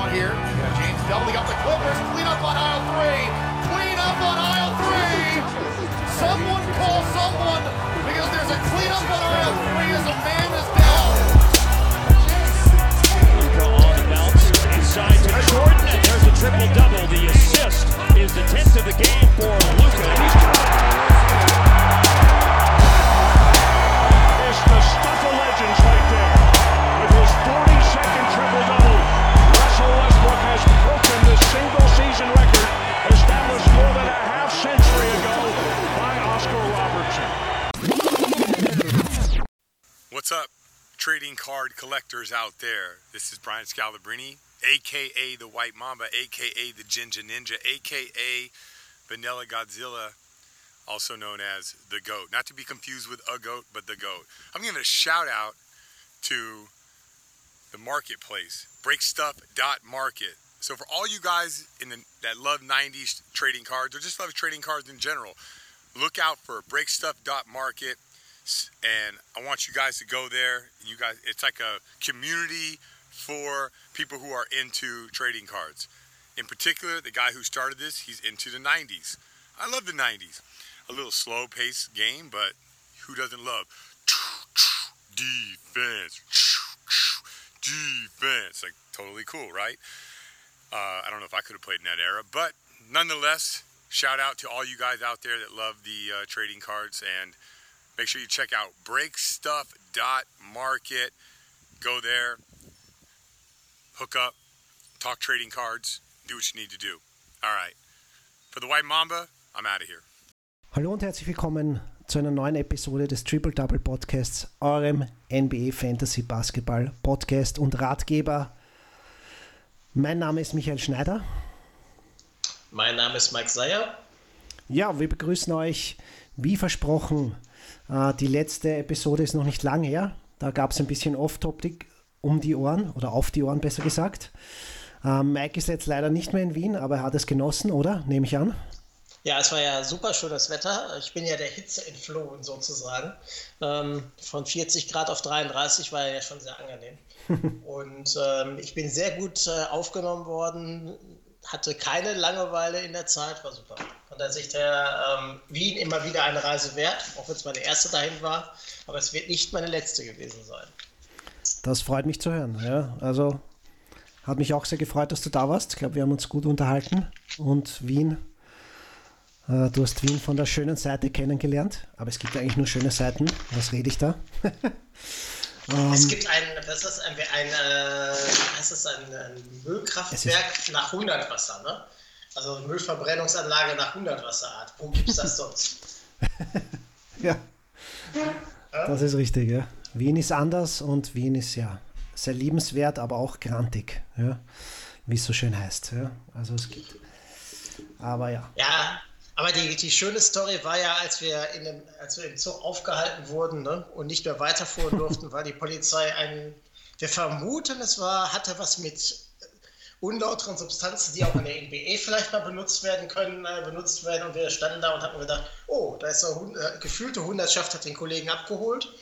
one here. James doubling up the Clippers. Clean up on aisle three. Clean up on aisle three. Someone call someone because there's a clean up on aisle three as a man is down. Luka on the bounce, inside to Jordan, and there's a triple double. The assist is the 10th of the game for Luka. He's It's collectors out there? This is Brian Scalabrini, aka the White Mamba, aka the Jinja Ninja, aka Vanilla Godzilla, also known as the GOAT. Not to be confused with a goat, but the GOAT. I'm giving a shout out to the marketplace, breakstuff.market. So for all you guys in the, that love 90s trading cards or just love trading cards in general, look out for breakstuff.market and I want you guys to go there. You guys, it's like a community for people who are into trading cards. In particular, the guy who started this, he's into the 90s. I love the 90s. A little slow paced game, but who doesn't love defense? Defense. Like, totally cool, right? Uh, I don't know if I could have played in that era, but nonetheless, shout out to all you guys out there that love the uh, trading cards and make sure you check out breakstuff.market. Go there, hook up, talk trading cards, do what you need to do. All right. For the White Mamba, I'm out of here. Hallo und herzlich willkommen zu einer neuen Episode des Triple Double Podcasts, eurem NBA Fantasy Basketball Podcast und Ratgeber. Mein Name ist Michael Schneider. Mein Name ist Mike Seyer. Ja, wir begrüßen euch wie versprochen. Äh, die letzte Episode ist noch nicht lang her. Da gab es ein bisschen Off-Topic um die Ohren oder auf die Ohren besser gesagt. Äh, Mike ist jetzt leider nicht mehr in Wien, aber er hat es genossen, oder? Nehme ich an. Ja, es war ja super schönes Wetter. Ich bin ja der Hitze entflohen sozusagen. Ähm, von 40 Grad auf 33 war ja schon sehr angenehm. Und ähm, ich bin sehr gut äh, aufgenommen worden, hatte keine Langeweile in der Zeit, war super. Von der Sicht her ähm, Wien immer wieder eine Reise wert, auch wenn es meine erste dahin war. Aber es wird nicht meine letzte gewesen sein. Das freut mich zu hören. Ja, also hat mich auch sehr gefreut, dass du da warst. Ich glaube, wir haben uns gut unterhalten und Wien. Äh, du hast Wien von der schönen Seite kennengelernt, aber es gibt eigentlich nur schöne Seiten. Was rede ich da? Es gibt ein, was ist ein, ein, äh, was ist ein, ein Müllkraftwerk nach Hundertwasser, ne? Also Müllverbrennungsanlage nach Hundertwasserart. Wo gibt es das sonst? ja, das ist richtig. Ja. Wien ist anders und Wien ist ja sehr liebenswert, aber auch grantig, ja, wie es so schön heißt. Ja. Also es gibt. Aber ja. Ja, aber die, die schöne Story war ja, als wir, in dem, als wir im Zoo aufgehalten wurden ne, und nicht mehr weiterfuhren durften, weil die Polizei einen, wir vermuten, es war, hatte was mit unlauteren Substanzen, die auch in der NBA vielleicht mal benutzt werden können, äh, benutzt werden. Und wir standen da und hatten gedacht, oh, da ist eine äh, gefühlte Hundertschaft, hat den Kollegen abgeholt,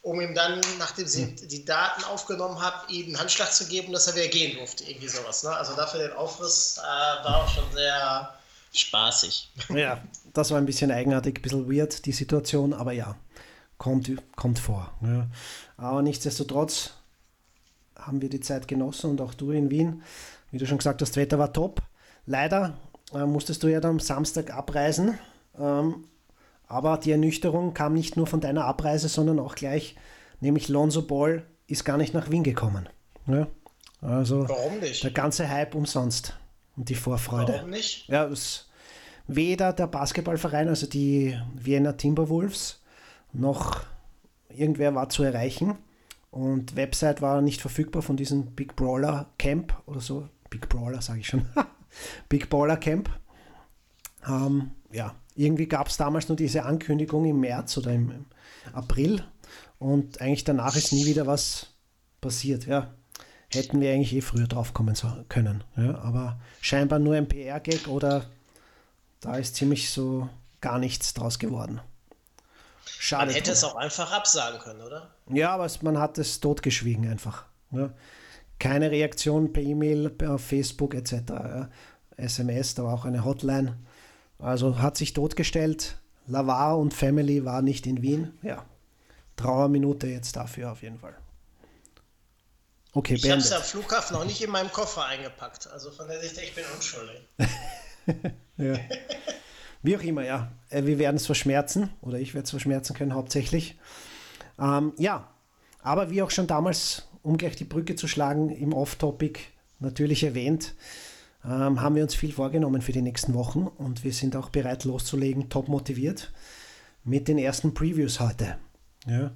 um ihm dann, nachdem sie die Daten aufgenommen haben, ihm einen Handschlag zu geben, dass er wieder gehen durfte. Irgendwie sowas. Ne? Also dafür den Aufriss äh, war auch schon sehr spaßig. Ja, das war ein bisschen eigenartig, ein bisschen weird, die Situation, aber ja, kommt, kommt vor. Ja. Aber nichtsdestotrotz haben wir die Zeit genossen und auch du in Wien. Wie du schon gesagt hast, das Wetter war top. Leider äh, musstest du ja dann am Samstag abreisen. Ähm, aber die Ernüchterung kam nicht nur von deiner Abreise, sondern auch gleich, nämlich Lonzo Ball ist gar nicht nach Wien gekommen. Ja? Also Warum nicht? der ganze Hype umsonst und die Vorfreude. Warum nicht? Ja, es, weder der Basketballverein, also die Vienna Timberwolves, noch irgendwer war zu erreichen. Und Website war nicht verfügbar von diesem Big Brawler Camp oder so. Big Brawler sage ich schon. Big Baller Camp. Ähm, ja, irgendwie gab es damals nur diese Ankündigung im März oder im, im April und eigentlich danach ist nie wieder was passiert. Ja, hätten wir eigentlich eh früher drauf kommen so, können. Ja, aber scheinbar nur ein PR-Gag oder da ist ziemlich so gar nichts draus geworden. Schade. Man hätte es auch einfach absagen können, oder? Ja, aber es, man hat es totgeschwiegen einfach. Ja. keine Reaktion per E-Mail, auf Facebook etc. Ja. SMS, da war auch eine Hotline. Also hat sich totgestellt. Lavar und Family war nicht in Wien. Ja, Trauerminute jetzt dafür auf jeden Fall. Okay, ich habe es am Flughafen noch nicht in meinem Koffer eingepackt. Also von der Sicht, ich bin unschuldig. ja. Wie auch immer, ja. Äh, wir werden es verschmerzen oder ich werde es verschmerzen können hauptsächlich. Ähm, ja, aber wie auch schon damals, um gleich die Brücke zu schlagen, im Off-Topic natürlich erwähnt, ähm, haben wir uns viel vorgenommen für die nächsten Wochen und wir sind auch bereit loszulegen, top motiviert mit den ersten Previews heute. Ja.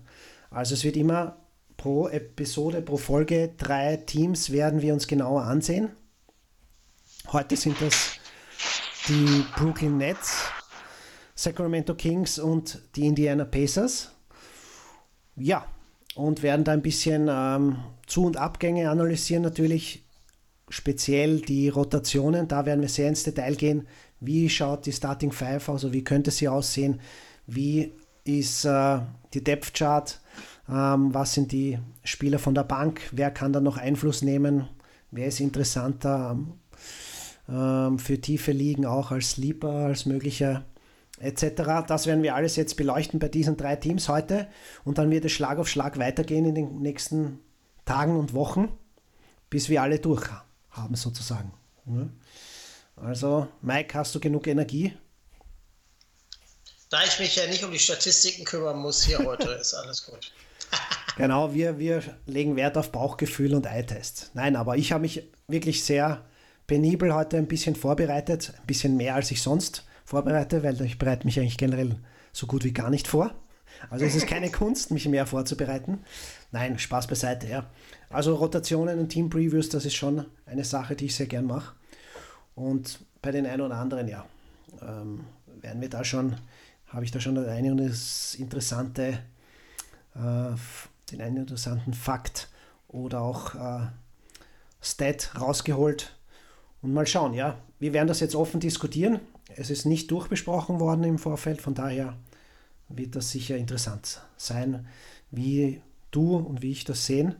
Also es wird immer pro Episode, pro Folge drei Teams werden wir uns genauer ansehen. Heute sind das die Brooklyn Nets, Sacramento Kings und die Indiana Pacers. Ja, und werden da ein bisschen ähm, Zu- und Abgänge analysieren natürlich speziell die Rotationen, da werden wir sehr ins Detail gehen. Wie schaut die Starting Five aus, also wie könnte sie aussehen? Wie ist äh, die Depth Chart? Ähm, was sind die Spieler von der Bank? Wer kann da noch Einfluss nehmen? Wer ist interessanter ähm, für tiefe Ligen auch als Sleeper, als möglicher etc. Das werden wir alles jetzt beleuchten bei diesen drei Teams heute und dann wird es Schlag auf Schlag weitergehen in den nächsten Tagen und Wochen, bis wir alle durch haben haben sozusagen. Also, Mike, hast du genug Energie? Da ich mich ja nicht um die Statistiken kümmern muss hier heute, ist alles gut. Genau, wir, wir legen Wert auf Bauchgefühl und Eye-Test. Nein, aber ich habe mich wirklich sehr penibel heute ein bisschen vorbereitet, ein bisschen mehr als ich sonst vorbereite, weil ich bereite mich eigentlich generell so gut wie gar nicht vor. Also es ist keine Kunst, mich mehr vorzubereiten. Nein, Spaß beiseite, ja. Also Rotationen und Team-Previews, das ist schon eine Sache, die ich sehr gern mache. Und bei den einen oder anderen, ja, ähm, werden wir da schon, habe ich da schon den einen interessante, äh, den einen interessanten Fakt oder auch äh, Stat rausgeholt. Und mal schauen, ja. Wir werden das jetzt offen diskutieren. Es ist nicht durchbesprochen worden im Vorfeld, von daher wird das sicher interessant sein, wie du und wie ich das sehen.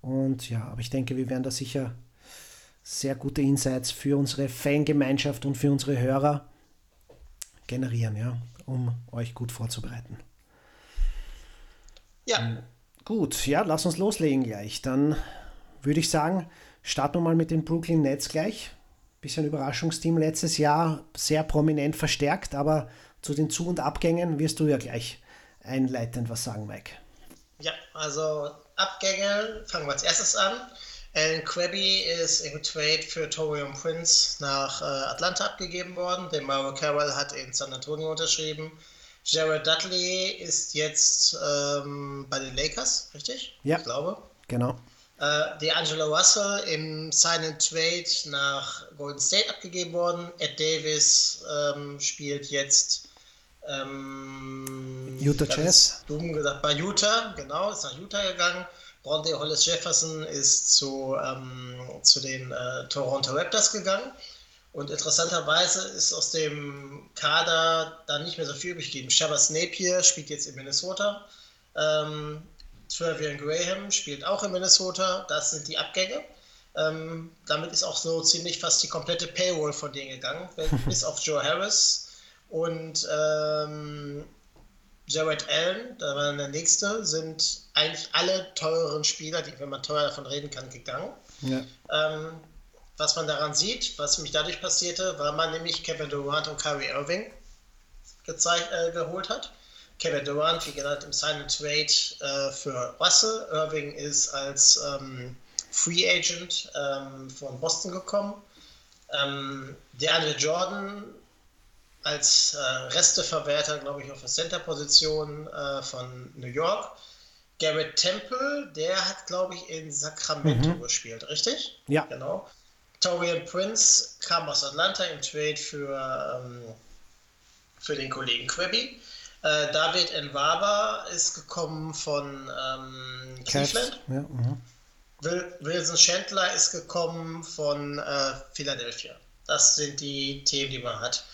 Und ja, aber ich denke, wir werden da sicher sehr gute Insights für unsere Fangemeinschaft und für unsere Hörer generieren, ja, um euch gut vorzubereiten. Ja. Ähm, gut, ja, lass uns loslegen gleich. Dann würde ich sagen, starten wir mal mit den Brooklyn Nets gleich. Bisschen Überraschungsteam letztes Jahr, sehr prominent verstärkt, aber zu den Zu- und Abgängen wirst du ja gleich einleitend was sagen, Mike. Ja, also Abgänge fangen wir als erstes an. Alan Quebby ist im Trade für Torium Prince nach äh, Atlanta abgegeben worden. Der Mauro Carroll hat in San Antonio unterschrieben. Jared Dudley ist jetzt ähm, bei den Lakers, richtig? Ja. Ich glaube. Genau. Äh, D'Angelo Russell im Sign Trade nach Golden State abgegeben worden. Ed Davis ähm, spielt jetzt ähm, Utah Jazz. Dumm gesagt, bei Utah, genau, ist nach Utah gegangen. Rondé Hollis Jefferson ist zu, ähm, zu den äh, Toronto Raptors gegangen. Und interessanterweise ist aus dem Kader dann nicht mehr so viel übrig geblieben. Shabazz Napier spielt jetzt in Minnesota. Ähm, Travian Graham spielt auch in Minnesota. Das sind die Abgänge. Ähm, damit ist auch so ziemlich fast die komplette Payroll von denen gegangen, bis auf Joe Harris und ähm, Jared Allen, da war der nächste, sind eigentlich alle teureren Spieler, die, wenn man teuer davon reden kann, gegangen. Ja. Ähm, was man daran sieht, was mich dadurch passierte, war man nämlich Kevin Durant und Kyrie Irving gezeigt, äh, geholt hat. Kevin Durant, wie gesagt, im Sign and Trade äh, für Russell. Irving ist als ähm, Free Agent ähm, von Boston gekommen. Ähm, DeAndre Jordan als äh, Resteverwerter, glaube ich, auf der Center-Position äh, von New York. Garrett Temple, der hat, glaube ich, in Sacramento mhm. gespielt, richtig? Ja. Genau. Torian Prince kam aus Atlanta im Trade für, ähm, für den Kollegen Quebby. Äh, David Nwaba ist gekommen von ähm, Cleveland. Ja, mhm. Wilson Chandler ist gekommen von äh, Philadelphia. Das sind die Themen, die man hat.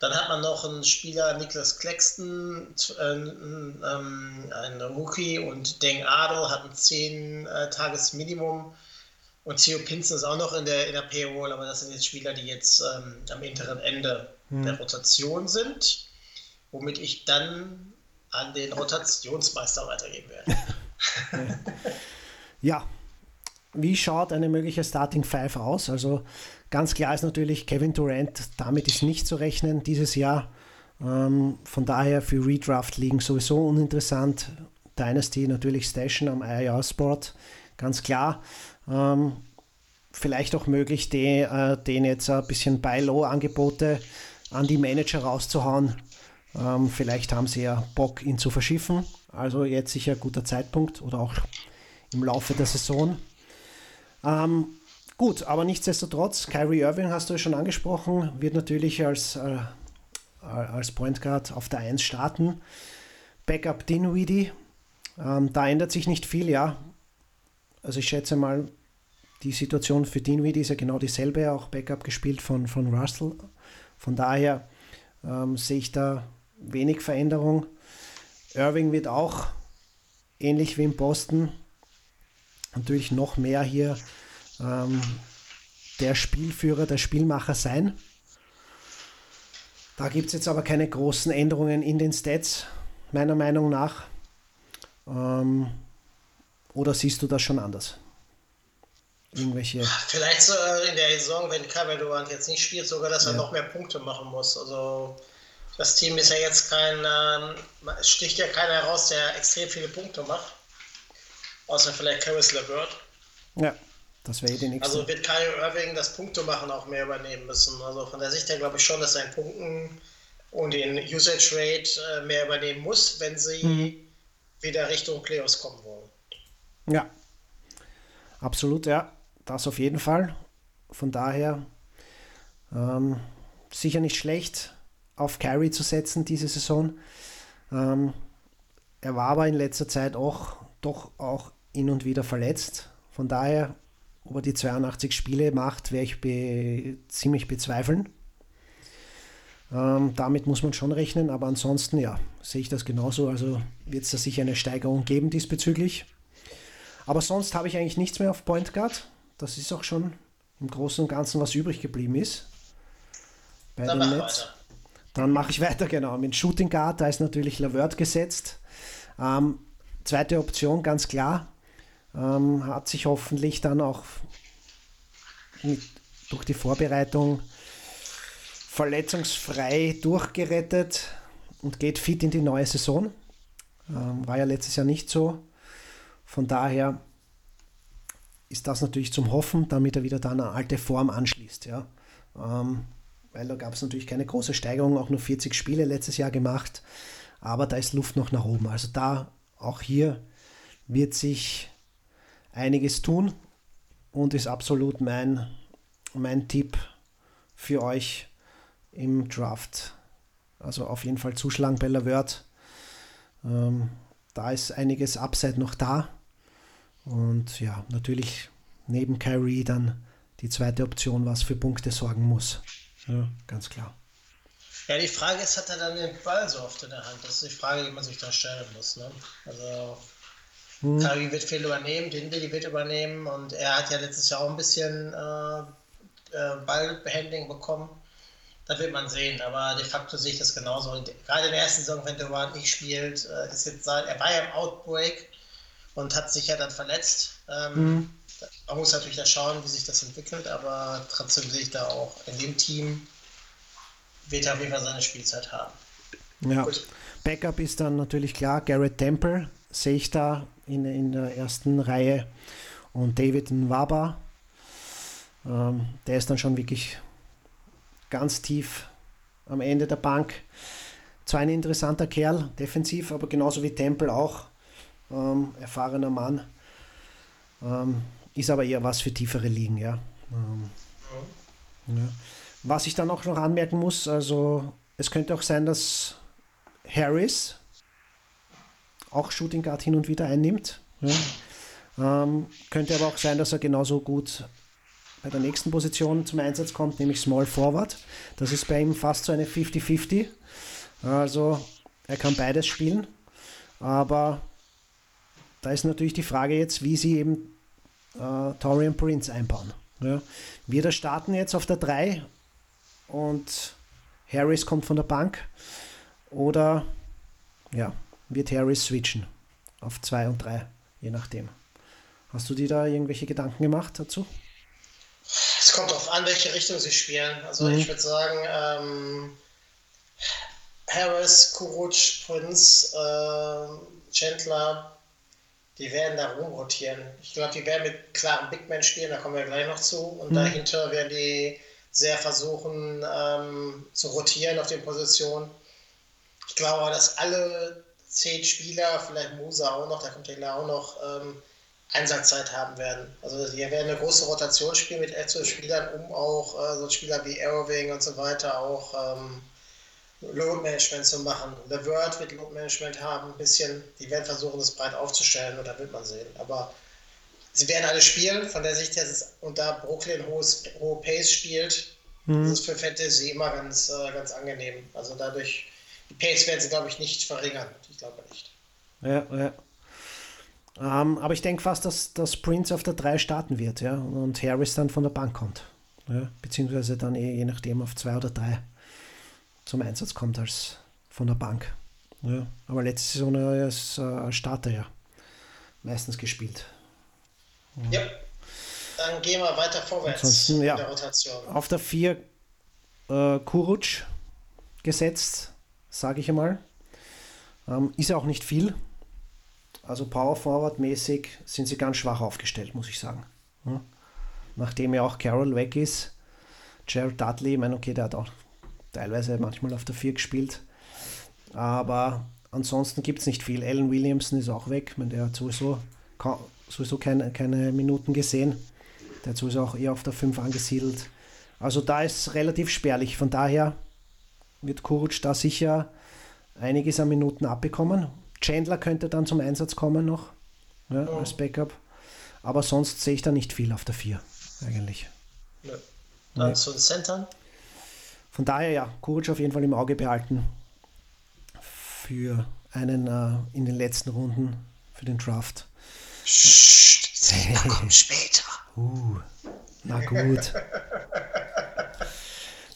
Dann hat man noch einen Spieler, Niklas Claxton, äh, ähm, ein Rookie und Deng Adel hat ein 10-Tages-Minimum Und Theo Pinson ist auch noch in der, in der Payroll, aber das sind jetzt Spieler, die jetzt ähm, am hinteren Ende hm. der Rotation sind, womit ich dann an den Rotationsmeister weitergeben werde. ja, wie schaut eine mögliche Starting Five aus? Also ganz klar ist natürlich Kevin Durant, damit ist nicht zu rechnen dieses Jahr. Ähm, von daher für Redraft liegen sowieso uninteressant. Dynasty natürlich stashen am IR-Sport, ganz klar. Ähm, vielleicht auch möglich, den, äh, den jetzt ein bisschen Buy-Low-Angebote an die Manager rauszuhauen. Ähm, vielleicht haben sie ja Bock, ihn zu verschiffen. Also jetzt sicher ein guter Zeitpunkt oder auch im Laufe der Saison. Ähm, gut, aber nichtsdestotrotz, Kyrie Irving hast du schon angesprochen, wird natürlich als, äh, als Point Guard auf der 1 starten. Backup Dinwiddie, ähm, da ändert sich nicht viel, ja. Also ich schätze mal, die Situation für Dinwiddie ist ja genau dieselbe, auch Backup gespielt von, von Russell. Von daher ähm, sehe ich da wenig Veränderung. Irving wird auch ähnlich wie in Boston natürlich noch mehr hier ähm, der Spielführer, der Spielmacher sein. Da gibt es jetzt aber keine großen Änderungen in den Stats, meiner Meinung nach. Ähm, oder siehst du das schon anders? Irgendwelche. Vielleicht so in der Saison, wenn Durant jetzt nicht spielt, sogar, dass er ja. noch mehr Punkte machen muss. Also das Team ist ja jetzt kein, ähm, es sticht ja keiner heraus, der extrem viele Punkte macht. Außer vielleicht Caris LeVert. Ja, das wäre die nächste. Also wird Kyrie Irving das Punkte machen auch mehr übernehmen müssen. Also von der Sicht her glaube ich schon, dass sein Punkten und den Usage Rate äh, mehr übernehmen muss, wenn sie mhm. wieder Richtung Playoffs kommen wollen. Ja, absolut, ja. Das auf jeden Fall. Von daher ähm, sicher nicht schlecht, auf Kyrie zu setzen diese Saison. Ähm, er war aber in letzter Zeit auch doch auch hin und wieder verletzt. Von daher, ob er die 82 Spiele macht, werde ich be ziemlich bezweifeln. Ähm, damit muss man schon rechnen, aber ansonsten ja, sehe ich das genauso. Also wird es da sicher eine Steigerung geben diesbezüglich. Aber sonst habe ich eigentlich nichts mehr auf Point Guard. Das ist auch schon im Großen und Ganzen, was übrig geblieben ist. Bei Dann den Nets. Dann mache ich weiter, genau. Mit Shooting Guard, da ist natürlich Lavert gesetzt. Ähm, zweite Option, ganz klar. Ähm, hat sich hoffentlich dann auch mit, durch die Vorbereitung verletzungsfrei durchgerettet und geht fit in die neue Saison. Ähm, war ja letztes Jahr nicht so. Von daher ist das natürlich zum Hoffen, damit er wieder dann eine alte Form anschließt. Ja. Ähm, weil da gab es natürlich keine große Steigerung, auch nur 40 Spiele letztes Jahr gemacht. Aber da ist Luft noch nach oben. Also da auch hier wird sich einiges tun und ist absolut mein, mein Tipp für euch im Draft. Also auf jeden Fall zuschlagen bei Lavert. Ähm, da ist einiges Upside noch da. Und ja, natürlich neben Kyrie dann die zweite Option, was für Punkte sorgen muss. Ja, ganz klar. Ja, die Frage ist, hat er dann den Ball so oft in der Hand? Das ist die Frage, die man sich da stellen muss. Ne? Also hm. Kari wird viel übernehmen, Dinwiddie wird übernehmen und er hat ja letztes Jahr auch ein bisschen äh, äh, Ballhandling bekommen. Das wird man sehen, aber de facto sehe ich das genauso. Und gerade in der ersten Saison, wenn Durant nicht spielt, äh, ist jetzt, er war ja im Outbreak und hat sich ja dann verletzt. Ähm, hm. Man muss natürlich da schauen, wie sich das entwickelt, aber trotzdem sehe ich da auch in dem Team wird er auf jeden Fall seine Spielzeit haben. Ja. Gut. Backup ist dann natürlich klar, Garrett Temple sehe ich da in, in der ersten Reihe und David Nwaba. Ähm, der ist dann schon wirklich ganz tief am Ende der Bank. Zwar ein interessanter Kerl, defensiv, aber genauso wie Temple auch. Ähm, erfahrener Mann. Ähm, ist aber eher was für tiefere Ligen, ja. Ähm, ja. Was ich dann auch noch anmerken muss, also es könnte auch sein, dass Harris auch Shooting Guard hin und wieder einnimmt. Ja. Ähm, könnte aber auch sein, dass er genauso gut bei der nächsten Position zum Einsatz kommt, nämlich Small Forward. Das ist bei ihm fast so eine 50-50. Also er kann beides spielen. Aber da ist natürlich die Frage jetzt, wie sie eben äh, Torian Prince einbauen. Ja. Wir da starten jetzt auf der 3 und Harris kommt von der Bank oder ja, wird Harris switchen auf 2 und 3, je nachdem. Hast du dir da irgendwelche Gedanken gemacht dazu? Es kommt darauf an, welche Richtung sie spielen. Also mhm. ich würde sagen, ähm, Harris, Kuruc, Prince, äh, Chandler, die werden da rumrotieren. Ich glaube, die werden mit klaren Big Men spielen, da kommen wir gleich noch zu. Und mhm. dahinter werden die sehr versuchen ähm, zu rotieren auf den Positionen. Ich glaube, dass alle zehn Spieler, vielleicht Musa auch noch, da kommt gleich auch noch, ähm, Einsatzzeit haben werden. Also hier werden eine große Rotation spielen mit elf Spielern, um auch äh, so Spieler wie Arrowing und so weiter auch ähm, Load Management zu machen. Der Word wird Load Management haben, ein bisschen. Die werden versuchen, das breit aufzustellen und da wird man sehen. Aber sie werden alle spielen, von der Sicht her, ist, und da Brooklyn hohes, hohe Pace spielt, mhm. das ist für Fantasy immer ganz, äh, ganz angenehm. Also dadurch, die Pace werden sie, glaube ich, nicht verringern. Ich glaube nicht. Ja, ja. Ähm, aber ich denke fast, dass, dass Prince auf der 3 starten wird, ja, und Harris dann von der Bank kommt. Ja, beziehungsweise dann eh, je nachdem auf 2 oder 3 zum Einsatz kommt als von der Bank. Ja, aber letzte Saison als äh, Starter ja meistens gespielt. Ja. ja. Dann gehen wir weiter vorwärts Ansonsten, ja, der Rotation. Auf der 4 äh, Kuruc gesetzt, sage ich einmal. Ähm, ist ja auch nicht viel. Also Power Forward mäßig sind sie ganz schwach aufgestellt, muss ich sagen. Ja. Nachdem ja auch Carroll weg ist, Jared Dudley, ich meine, okay, der hat auch teilweise manchmal auf der 4 gespielt. Aber ansonsten gibt es nicht viel. Alan Williamson ist auch weg. meine, der hat sowieso, sowieso keine, keine Minuten gesehen. Der hat sowieso auch eher auf der 5 angesiedelt. Also da ist relativ spärlich. Von daher wird Kuruc da sicher einiges an Minuten abbekommen. Chandler könnte dann zum Einsatz kommen noch ja, oh. als Backup. Aber sonst sehe ich da nicht viel auf der 4 eigentlich. Nö. Dann nee. zu den Centern. Von daher ja, Kuric auf jeden Fall im Auge behalten für einen äh, in den letzten Runden für den Draft. Psst, kommt später. Uh, na gut.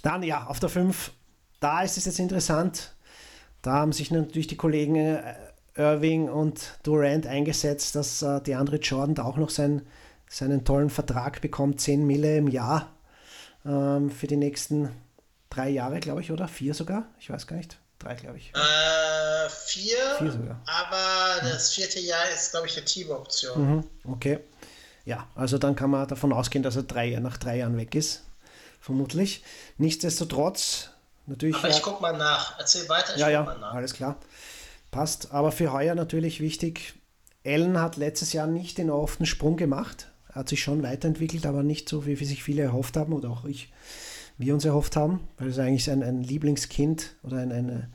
Dann ja, auf der 5, da ist es jetzt interessant. Da haben sich natürlich die Kollegen äh, Irving und Durant eingesetzt, dass äh, die andere Jordan da auch noch sein, seinen tollen Vertrag bekommt, 10 Mille im Jahr ähm, für die nächsten drei Jahre, glaube ich, oder? Vier sogar? Ich weiß gar nicht. Drei, glaube ich. Äh, vier, vier sogar. aber das vierte Jahr ist, glaube ich, eine Team-Option. Mhm, okay. Ja, also dann kann man davon ausgehen, dass er drei, nach drei Jahren weg ist. Vermutlich. Nichtsdestotrotz, natürlich. Aber ich gucke mal nach. Erzähl weiter, ich ja, ja, Alles klar. Passt. Aber für heuer natürlich wichtig. Allen hat letztes Jahr nicht den offenen Sprung gemacht. Hat sich schon weiterentwickelt, aber nicht so, wie sich viele erhofft haben oder auch ich wir uns erhofft haben, weil es eigentlich ein, ein Lieblingskind oder ein, eine,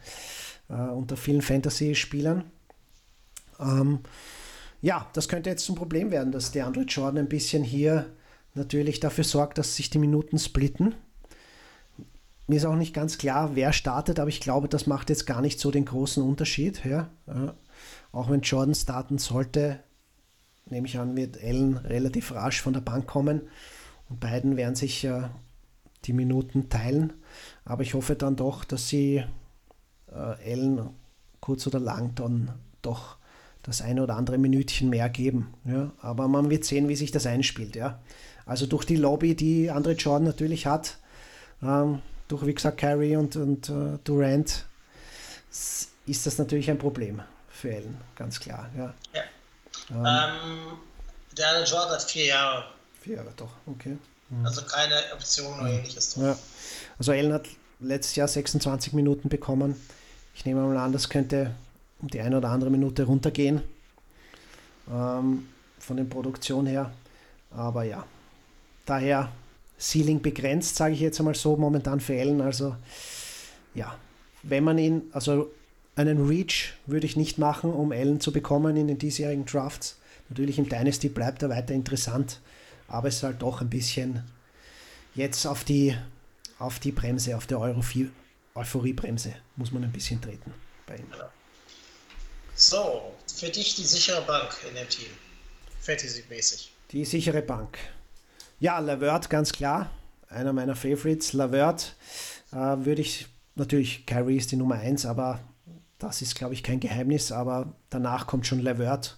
äh, unter vielen Fantasy-Spielern. Ähm, ja, das könnte jetzt zum Problem werden, dass der Android Jordan ein bisschen hier natürlich dafür sorgt, dass sich die Minuten splitten. Mir ist auch nicht ganz klar, wer startet, aber ich glaube, das macht jetzt gar nicht so den großen Unterschied. Ja? Äh, auch wenn Jordan starten sollte, nehme ich an, wird Allen relativ rasch von der Bank kommen und beiden werden sich äh, die Minuten teilen. Aber ich hoffe dann doch, dass sie äh, Ellen kurz oder lang dann doch das eine oder andere Minütchen mehr geben. Ja? Aber man wird sehen, wie sich das einspielt. Ja? Also durch die Lobby, die Andre Jordan natürlich hat, ähm, durch wie gesagt Carey und, und äh, Durant, ist das natürlich ein Problem für Ellen, ganz klar. Ja. ja. Ähm, ähm, der Andre Jordan hat vier Jahre. Vier Jahre, doch, okay. Mhm. Also keine Option oder ähnliches. Ja. Also Allen hat letztes Jahr 26 Minuten bekommen. Ich nehme mal an, das könnte um die eine oder andere Minute runtergehen. Ähm, von der Produktion her. Aber ja, daher Ceiling begrenzt, sage ich jetzt einmal so, momentan für Allen. Also ja, wenn man ihn, also einen Reach würde ich nicht machen, um Allen zu bekommen in den diesjährigen Drafts. Natürlich im Dynasty bleibt er weiter interessant aber es ist halt doch ein bisschen jetzt auf die, auf die Bremse, auf der Euphorie-Bremse muss man ein bisschen treten bei ihm. So, für dich die sichere Bank in dem Team, Fantasy-mäßig. Die sichere Bank. Ja, Lavert, ganz klar. Einer meiner Favorites. Lavert äh, würde ich, natürlich, Kyrie ist die Nummer 1, aber das ist, glaube ich, kein Geheimnis. Aber danach kommt schon Lavert.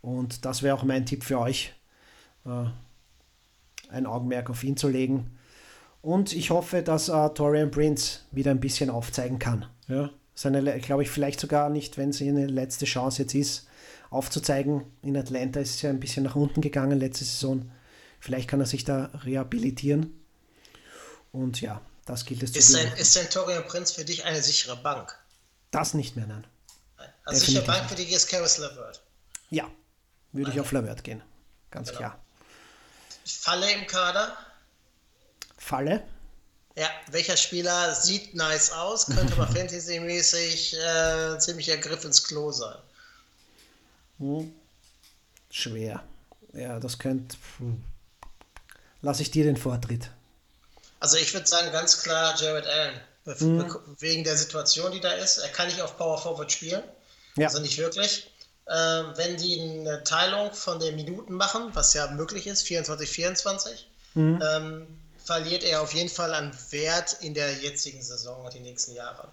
Und das wäre auch mein Tipp für euch, äh, ein Augenmerk auf ihn zu legen. Und ich hoffe, dass äh, Torian Prince wieder ein bisschen aufzeigen kann. Ja? Seine, glaube ich, vielleicht sogar nicht, wenn es eine letzte Chance jetzt ist, aufzuzeigen. In Atlanta ist es ja ein bisschen nach unten gegangen letzte Saison. Vielleicht kann er sich da rehabilitieren. Und ja, das gilt es ist zu tun. Ist denn Torian Prince für dich eine sichere Bank? Das nicht mehr, nein. Also sichere Bank für dich ist Karis LeVert? Ja, würde ich auf LeVert gehen. Ganz genau. klar. Falle im Kader? Falle? Ja, welcher Spieler sieht nice aus, könnte aber fantasymäßig äh, ziemlich Griff ins Klo sein. Hm. Schwer. Ja, das könnte. Hm. Lass ich dir den Vortritt. Also ich würde sagen, ganz klar Jared Allen. Hm. Wegen der Situation, die da ist. Er kann nicht auf Power Forward spielen. Ja. Also nicht wirklich. Ähm, wenn die eine Teilung von den Minuten machen, was ja möglich ist, 24, 24, mhm. ähm, verliert er auf jeden Fall an Wert in der jetzigen Saison und die nächsten Jahre.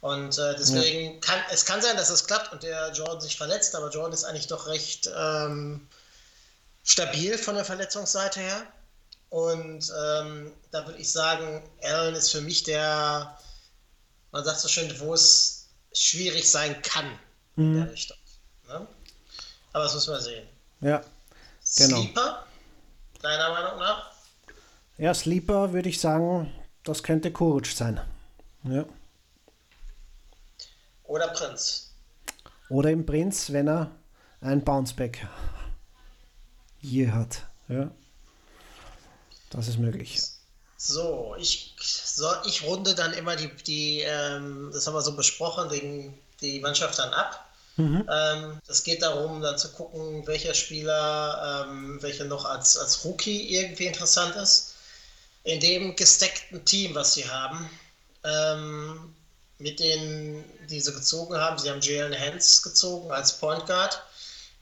Und äh, deswegen ja. kann es kann sein, dass es klappt und der Jordan sich verletzt, aber Jordan ist eigentlich doch recht ähm, stabil von der Verletzungsseite her. Und ähm, da würde ich sagen, Allen ist für mich der, man sagt so schön, wo es schwierig sein kann mhm. in der Richtung. Ne? Aber das müssen wir sehen. Ja, genau. Sleeper, deiner Meinung nach? Ja, Sleeper würde ich sagen, das könnte Kuric sein. Ja. Oder Prinz. Oder im Prinz, wenn er ein Bounceback hier hat. Ja. Das ist möglich. So, ich, so, ich runde dann immer die, die ähm, das haben wir so besprochen, den, die Mannschaft dann ab. Mhm. Ähm, es geht darum, dann zu gucken, welcher Spieler, ähm, welcher noch als, als Rookie irgendwie interessant ist in dem gesteckten Team, was sie haben, ähm, mit denen, die sie gezogen haben. Sie haben Jalen Hans gezogen als Point Guard.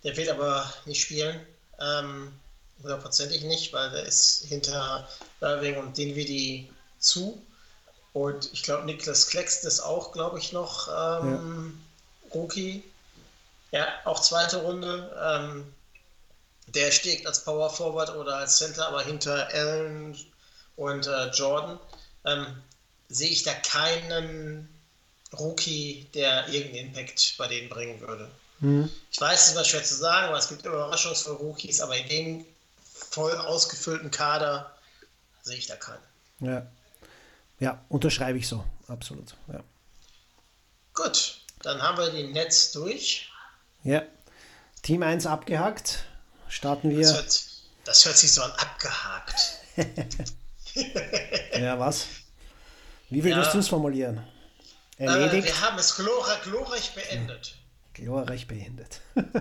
Der will aber nicht spielen. Hundertprozentig nicht, weil der ist hinter Irving und Dinwiddie zu. Und ich glaube, Niklas Kleckst ist auch, glaube ich, noch ähm, ja. Rookie. Ja, auch zweite Runde. Ähm, der steht als Power Forward oder als Center, aber hinter Allen und äh, Jordan, ähm, sehe ich da keinen Rookie, der irgendeinen Impact bei denen bringen würde. Mhm. Ich weiß, es ist immer schwer zu sagen, aber es gibt überraschungsvolle Rookies, aber in dem voll ausgefüllten Kader sehe ich da keinen. Ja. Ja, unterschreibe ich so, absolut. Ja. Gut, dann haben wir die Netz durch. Ja. Team 1 abgehakt. Starten wir. Das hört, das hört sich so an abgehakt. ja, was? Wie würdest ja. du es formulieren? Erledigt? Äh, wir haben es glor glorreich beendet. Glorreich beendet.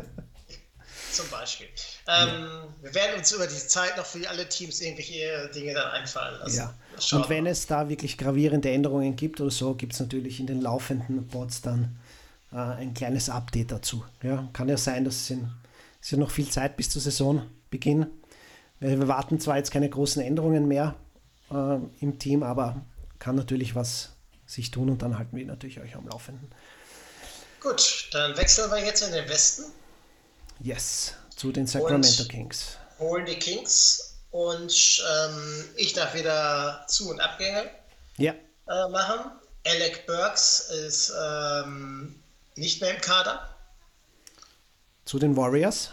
Zum Beispiel. Ähm, ja. Wir werden uns über die Zeit noch für alle Teams irgendwelche Dinge dann einfallen lassen. Ja. Und wenn es da wirklich gravierende Änderungen gibt oder so, gibt es natürlich in den laufenden Boards dann äh, ein kleines Update dazu. Ja, kann ja sein, dass es, in, es ja noch viel Zeit bis zur Saisonbeginn. Wir warten zwar jetzt keine großen Änderungen mehr, äh, im Team, aber kann natürlich was sich tun und dann halten wir natürlich euch am Laufenden. Gut, dann wechseln wir jetzt in den Westen. Yes, zu den Sacramento Kings. Holen die Kings und ähm, ich darf wieder Zu- und Abgänge ja. äh, machen. Alec Burks ist ähm, nicht mehr im Kader. Zu den Warriors.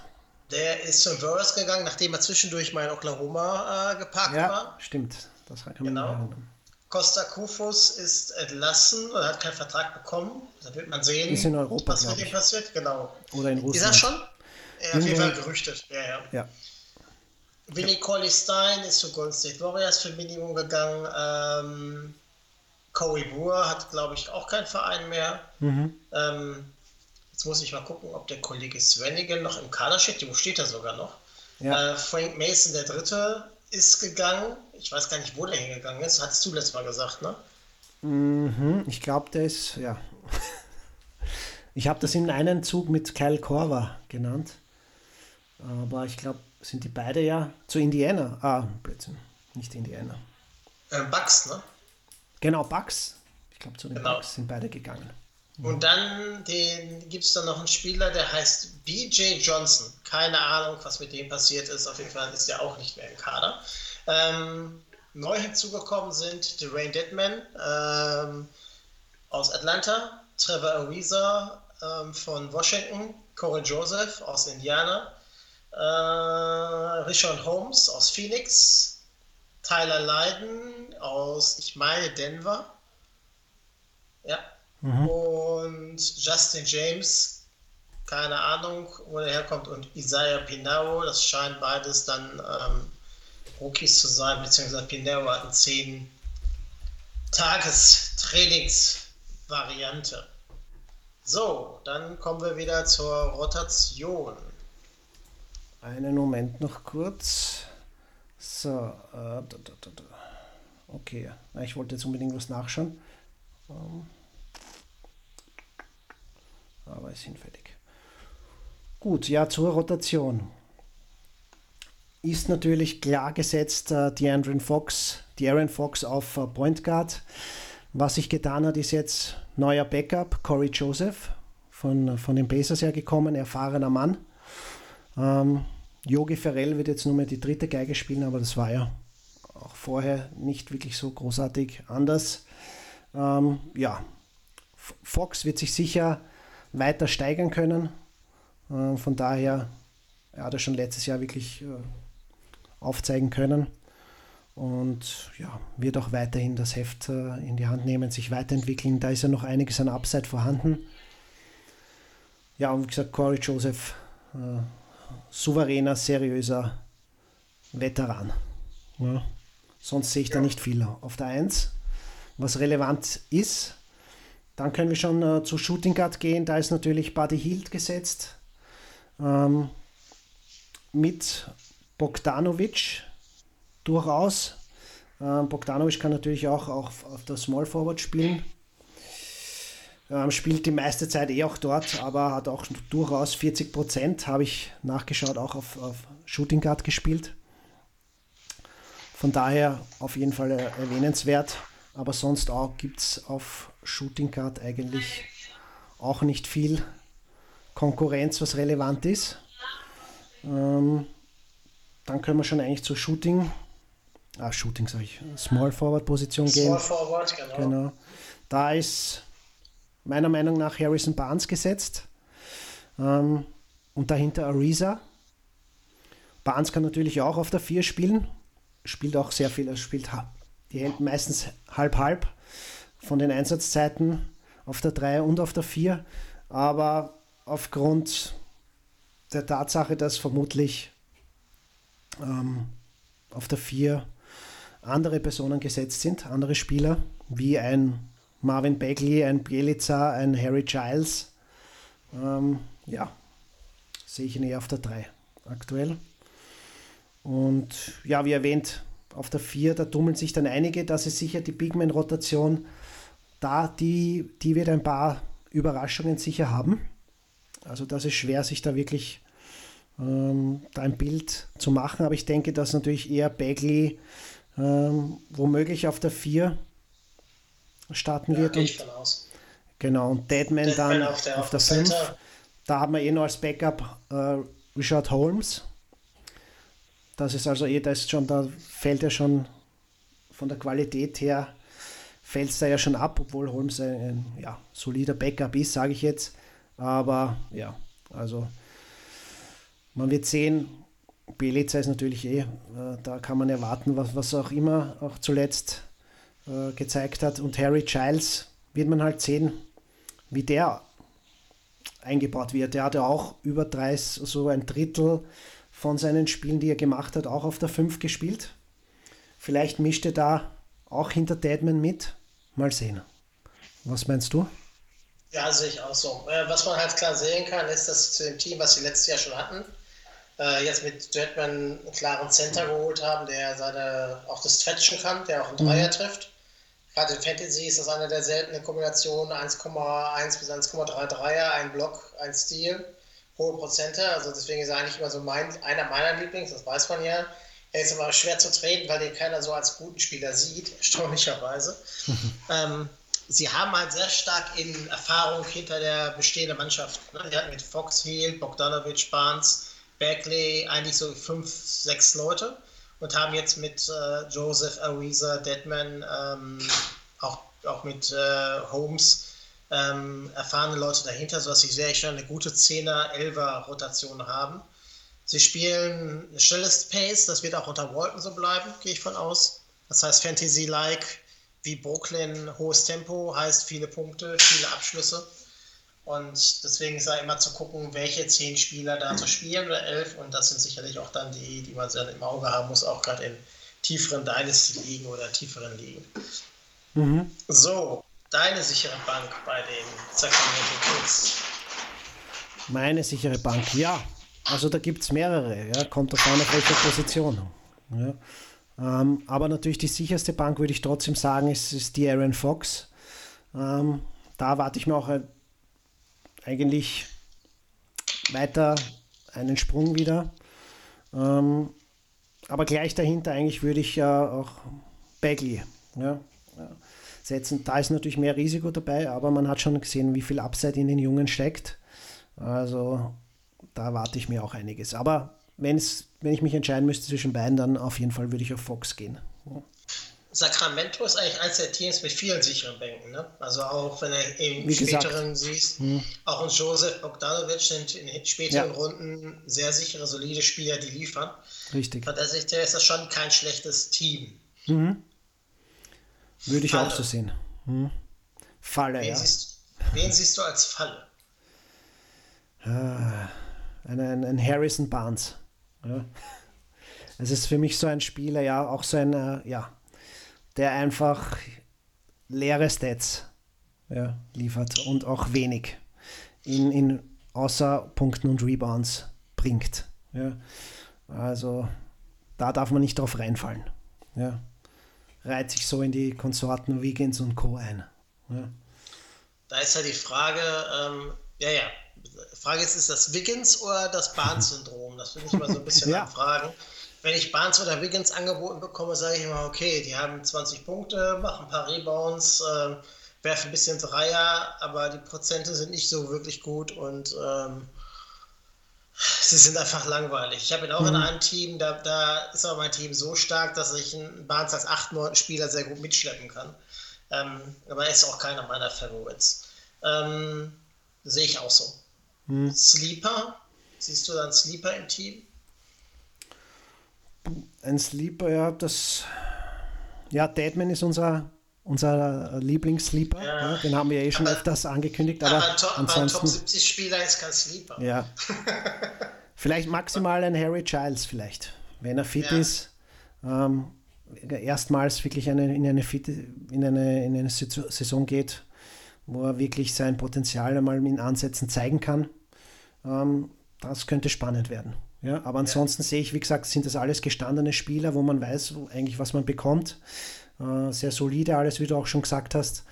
Der ist zum Warriors gegangen, nachdem er zwischendurch mal in Oklahoma äh, geparkt ja, war. Stimmt. Das kann man genau. Costa Kufus ist entlassen oder hat keinen Vertrag bekommen. Da wird man sehen, ist in Europa, was mit ihm passiert. Genau. Oder in Russland. Ist er schon? Ja, auf jeden Fall gerüchtet. Ja, ja. ja. Winnie Collie Stein ist zu Golden State Warriors für Minimum gegangen. Ähm, Corey Brewer hat, glaube ich, auch keinen Verein mehr. Mhm. Ähm, jetzt muss ich mal gucken, ob der Kollege Svenigen noch im Kader steht. Wo steht er sogar noch? Ja. Äh, Frank Mason, der Dritte, ist gegangen. Ich weiß gar nicht, wo der hingegangen ist. Hattest du letztes Mal gesagt, ne? Mhm, ich glaube, der ist, ja. ich habe das in einem Zug mit Kyle Korver genannt. Aber ich glaube, sind die beide ja zu Indiana. Ah, Blödsinn. Nicht Indiana. Ähm, Bucks, ne? Genau, Bucks. Ich glaube, zu den Genau. Bucks sind beide gegangen. Und dann gibt es dann noch einen Spieler, der heißt BJ Johnson. Keine Ahnung, was mit dem passiert ist. Auf jeden Fall ist er auch nicht mehr im Kader. Ähm, neu hinzugekommen sind Dwayne Dedman ähm, aus Atlanta, Trevor Ariza ähm, von Washington, Corey Joseph aus Indiana, äh, Richard Holmes aus Phoenix, Tyler Lydon aus, ich meine, Denver. Ja. Und Justin James, keine Ahnung, wo er herkommt, und Isaiah Pinaro, das scheint beides dann ähm, Rookies zu sein, beziehungsweise Pinaro hat eine 10 Tagestrainingsvariante. So, dann kommen wir wieder zur Rotation. Einen Moment noch kurz. So, äh, okay. Ich wollte jetzt unbedingt was nachschauen. Ähm, aber ist hinfällig. Gut, ja, zur Rotation. Ist natürlich klar gesetzt äh, De'Aaron Fox, De'Aaron Fox auf äh, Point Guard. Was sich getan hat, ist jetzt neuer Backup, Corey Joseph, von, von den Pacers hergekommen, erfahrener Mann. Ähm, Yogi Ferrell wird jetzt nur mehr die dritte Geige spielen, aber das war ja auch vorher nicht wirklich so großartig anders. Ähm, ja, Fox wird sich sicher weiter steigern können. Äh, von daher, er hat er schon letztes Jahr wirklich äh, aufzeigen können und ja, wird auch weiterhin das Heft äh, in die Hand nehmen, sich weiterentwickeln. Da ist ja noch einiges an Upside vorhanden. Ja, und wie gesagt, Corey Joseph, äh, souveräner, seriöser Veteran. Ja. Sonst sehe ich da nicht viel auf der 1. Was relevant ist, dann können wir schon äh, zu Shooting Guard gehen. Da ist natürlich Buddy Hield gesetzt. Ähm, mit Bogdanovic durchaus. Ähm, Bogdanovic kann natürlich auch auf, auf der Small Forward spielen. Ähm, spielt die meiste Zeit eh auch dort, aber hat auch durchaus 40 Prozent, habe ich nachgeschaut, auch auf, auf Shooting Guard gespielt. Von daher auf jeden Fall äh, erwähnenswert. Aber sonst auch gibt es auf Shooting Guard eigentlich auch nicht viel Konkurrenz, was relevant ist. Ähm, dann können wir schon eigentlich zur Shooting, ah, Shooting sage ich, Small Forward Position gehen. Small Forward, genau. Genau. Da ist meiner Meinung nach Harrison Barnes gesetzt. Ähm, und dahinter Ariza. Barnes kann natürlich auch auf der 4 spielen. Spielt auch sehr viel. Er spielt die Hände meistens halb-halb von den Einsatzzeiten auf der 3 und auf der 4. Aber aufgrund der Tatsache, dass vermutlich ähm, auf der 4 andere Personen gesetzt sind, andere Spieler, wie ein Marvin Bagley, ein Bielica, ein Harry Giles. Ähm, ja, sehe ich ihn eher auf der 3 aktuell. Und ja, wie erwähnt, auf der 4, da tummeln sich dann einige. Das ist sicher die Bigman-Rotation. Da, die, die wird ein paar Überraschungen sicher haben. Also das ist schwer, sich da wirklich ähm, da ein Bild zu machen. Aber ich denke, dass natürlich eher Bagley ähm, womöglich auf der 4 starten Ja, wird. gehe ich Und, von aus. genau, und Deadman, Deadman dann auf der- auf der der 5. Center. Da haben wir eh noch als Backup äh, Richard Holmes. Das ist also eh, da ist schon, da fällt er schon von der Qualität her, fällt es da ja schon ab, obwohl Holmes ein, ein ja, solider Backup ist, sage ich jetzt. Aber ja, also man wird sehen, Belica ist natürlich eh, äh, da kann man erwarten, was, was auch immer auch zuletzt äh, gezeigt hat. Und Harry Giles wird man halt sehen, wie der eingebaut wird. Der hatte auch über 30, so ein Drittel von seinen Spielen, die er gemacht hat, auch auf der 5 gespielt. Vielleicht mischt er da auch hinter Deadman mit. Mal sehen. Was meinst du? Ja, sehe ich auch so. Äh, was man halt klar sehen kann, ist, dass zu dem Team, was sie letztes Jahr schon hatten, äh, jetzt mit Deadman einen klaren Center geholt haben, der seine, auch das Stretchen kann, der auch einen Dreier trifft. Gerade in Fantasy ist das eine der seltenen Kombinationen, 1,1 bis 1,3 Dreier, ein Block, ein Steal, hohe Prozente. Also deswegen ist er eigentlich immer so mein, einer meiner Lieblings, das weiß man ja. Er ist aber schwer zu treten, weil den keiner so als guten Spieler sieht, erstaunlicherweise. ähm, sie haben halt sehr stark in Erfahrung hinter der bestehenden Mannschaft. Ne? Die hatten mit Fox, Hill, Bogdanovic, Barnes, Berkeley eigentlich so fünf, sechs Leute und haben jetzt mit äh, Joseph, Ariza, Deadman, ähm, auch, auch mit äh, Holmes ähm, erfahrene Leute dahinter, sodass sie sehr schnell eine gute 10er, 11er Rotation haben. Sie spielen schnelles Pace, das wird auch unter Walton so bleiben, gehe ich von aus. Das heißt Fantasy-like wie Brooklyn, hohes Tempo, heißt viele Punkte, viele Abschlüsse. Und deswegen ist da immer zu gucken, welche zehn Spieler da zu spielen oder elf. Und das sind sicherlich auch dann die, die man dann im Auge haben muss, auch gerade in tieferen Dynasty-Ligen oder tieferen Ligen. Mhm. So, deine sichere Bank bei den Sacramento Kings. Meine sichere Bank, ja. Also da gibt es mehrere, ja. kommt auf an, auf welcher Position. Ja. Ähm, aber natürlich die sicherste Bank, würde ich trotzdem sagen, ist, ist die Aaron Fox. Ähm, da erwarte ich mir auch ein, eigentlich weiter einen Sprung wieder. Ähm, aber gleich dahinter eigentlich würde ich ja auch Bagley ja, setzen. Da ist natürlich mehr Risiko dabei, aber man hat schon gesehen, wie viel Upside in den Jungen steckt. Also da erwarte ich mir auch einiges. Aber wenn's, wenn ich mich entscheiden müsste zwischen beiden, dann auf jeden Fall würde ich auf Fox gehen. Ja. Sacramento ist eigentlich eins der Teams mit vielen sicheren Bänken. Ne? Also auch wenn er im späteren siehst, hm. auch ein Josef Bogdanovic sind in späteren ja. Runden sehr sichere, solide Spieler, die liefern. Richtig. Von der Sicht her ist das schon kein schlechtes Team. Mhm. Würde ich Falle. auch so sehen. Hm. Falle, wen ja. Siehst, wen siehst du als Falle? Ah, ein, ein, ein Harrison Barnes. Ja. Es ist für mich so ein Spieler, ja, auch so ein, äh, ja, der einfach leere Stats ja, liefert und auch wenig in, in außer Punkten und Rebounds bringt. Ja. Also da darf man nicht drauf reinfallen. Ja. Reiht sich so in die Konsorten Wiggins und Co. ein. Ja. Da ist ja die Frage, ähm, ja, ja, Frage ist, ist das Wiggins oder das Barnes-Syndrom? Das finde ich immer so ein bisschen ja. Fragen. Wenn ich Barnes oder Wiggins angeboten bekomme, sage ich immer, okay, die haben 20 Punkte, machen ein paar Rebounds, äh, werfen ein bisschen Dreier, aber die Prozente sind nicht so wirklich gut und ähm, sie sind einfach langweilig. Ich habe ihn auch mhm. in einem Team, da, da, ist aber mein Team so stark, dass ich einen Barnes als 8, 9 Spieler sehr gut mitschleppen kann. Ähm, aber er ist auch keiner meiner Favorites. Ähm, sehe ich auch so. Hm. Sleeper? Siehst du dann Sleeper im Team? Ein Sleeper, ja, das. Ja, Deadman ist unser, unser Lieblingssleeper. Ja. Ja, den haben wir ja eh schon aber, öfters angekündigt. Aber, aber, Top, ansonsten, Top 70 Spieler ist kein Sleeper. Ja. vielleicht maximal ein Harry Giles, vielleicht. Wenn er fit ja. ist. Ähm, erstmals wirklich eine, in, eine fit, in, eine, in eine Saison geht, wo er wirklich sein Potenzial einmal in Ansätzen zeigen kann. Ähm, das könnte spannend werden. Ja, aber ansonsten ja. sehe ich, wie gesagt, sind das alles gestandene Spieler, wo man weiß eigentlich, was man bekommt. Äh, sehr solide alles, wie du auch schon gesagt hast.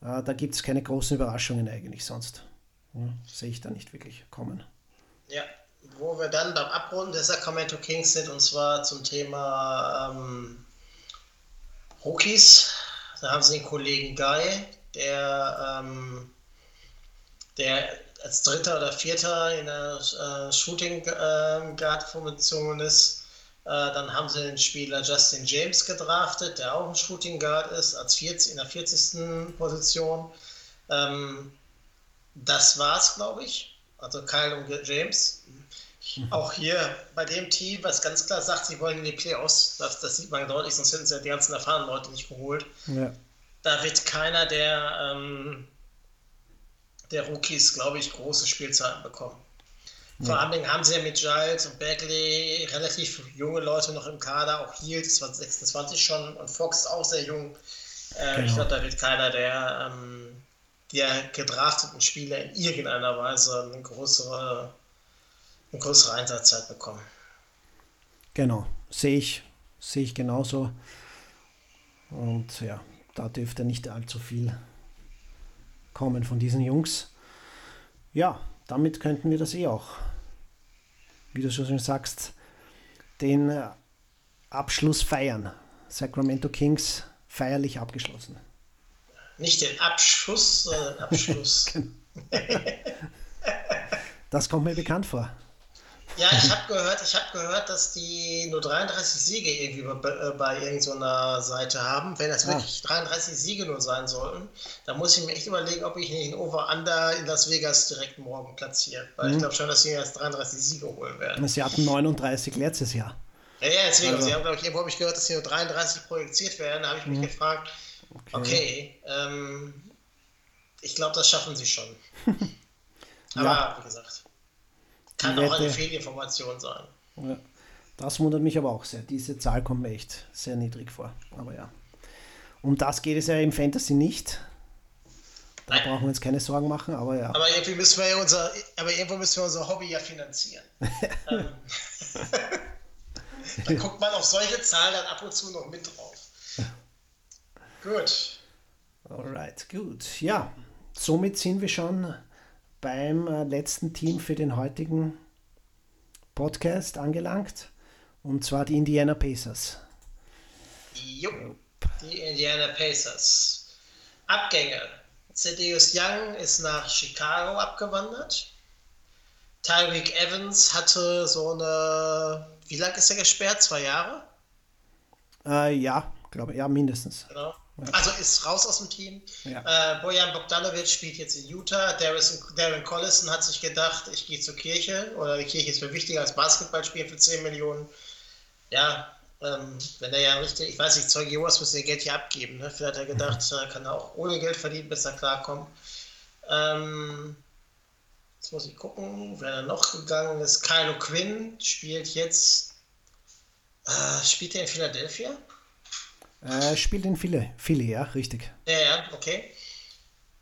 Äh, da gibt es keine großen Überraschungen eigentlich sonst. Ja, sehe ich da nicht wirklich kommen. Ja, wo wir dann beim Abrunden der Sacramento Kings sind, und zwar zum Thema ähm, Rookies. Da haben sie den Kollegen Guy, der, ähm, der als Dritter oder Vierter in der äh, Shooting äh, Guard Formation ist. Äh, dann haben sie den Spieler Justin James gedraftet, der auch ein Shooting Guard ist, als 40, in der 40. Position. Ähm, das war's, glaube ich. Also Kyle und James. Mhm. Auch hier bei dem Team, was ganz klar sagt, sie wollen in die Playoffs, das, das sieht man deutlich, sonst hätten sie ja die ganzen erfahrenen Leute nicht geholt. Ja. Da wird keiner der ähm, der Rookies, glaube ich, große Spielzeiten bekommen. Ja. Vor allem haben sie ja mit Giles und Bagley relativ junge Leute noch im Kader, auch Hield ist 26 schon und Fox auch sehr jung. Äh, genau. Ich glaube, da wird keiner der, ähm, der gedrafteten Spieler in irgendeiner Weise eine größere, eine größere Einsatzzeit bekommen. Genau, sehe ich, sehe ich genauso. Und ja, da dürfte nicht allzu viel kommen von diesen Jungs. Ja, damit könnten wir das eh auch wie du schon sagst, den äh, Abschluss feiern. Sacramento Kings feierlich abgeschlossen. Nicht den Abschuss, sondern Abschluss. das kommt mir bekannt vor. Ja, ich habe gehört, ich habe gehört, dass die nur 33 Siege irgendwie bei, äh, bei irgendeiner Seite haben. Wenn das ah. wirklich 33 Siege nur sein sollten, dann muss ich mir echt überlegen, ob ich nicht ein Over-Under in Las Vegas direkt morgen platziere. Weil mhm. ich glaube schon, dass sie jetzt 33 Siege holen werden. Sie hatten 39 letztes Jahr. Ja, ja deswegen. Also. Sie haben, glaube ich, irgendwo habe ich gehört, dass sie nur 33 projiziert werden. Da habe ich mich mhm. gefragt, okay, okay ähm, ich glaube, das schaffen sie schon. Aber ja. wie gesagt. Kann auch eine Fehlinformation sein. Ja. Das wundert mich aber auch sehr. Diese Zahl kommt mir echt sehr niedrig vor. Aber ja. Um das geht es ja im Fantasy nicht. Da Nein. brauchen wir uns keine Sorgen machen, aber ja. Aber irgendwie müssen wir ja unser, aber irgendwo müssen wir unser Hobby ja finanzieren. ähm, da guckt man auf solche Zahlen dann ab und zu noch mit drauf. gut. Alright, gut. Ja, somit sind wir schon beim äh, letzten Team für den heutigen Podcast angelangt. Und zwar die Indiana Pacers. Jo, die Indiana Pacers. Abgänge. Cedeus Young ist nach Chicago abgewandert. Tyreek Evans hatte so eine. Wie lange ist er gesperrt? Zwei Jahre? Äh, ja, glaube ja, mindestens. Genau. Also ist raus aus dem Team. Ja. Äh, Bojan Bogdanovic spielt jetzt in Utah. Darren, Darren Collison hat sich gedacht, ich gehe zur Kirche oder die Kirche ist mir wichtiger als Basketballspielen für 10 Millionen. Ja, ähm, wenn er ja richtig, ich weiß nicht, Zeuge Jehovas muss ihr Geld hier abgeben. Ne? Vielleicht hat er gedacht, mhm. er kann auch ohne Geld verdienen, bis er klarkommt. Ähm, jetzt muss ich gucken, wer da noch gegangen ist. Kylo Quinn spielt jetzt, äh, spielt er in Philadelphia? Äh, spielt in Philly, Philly, ja, richtig. Ja, ja, okay.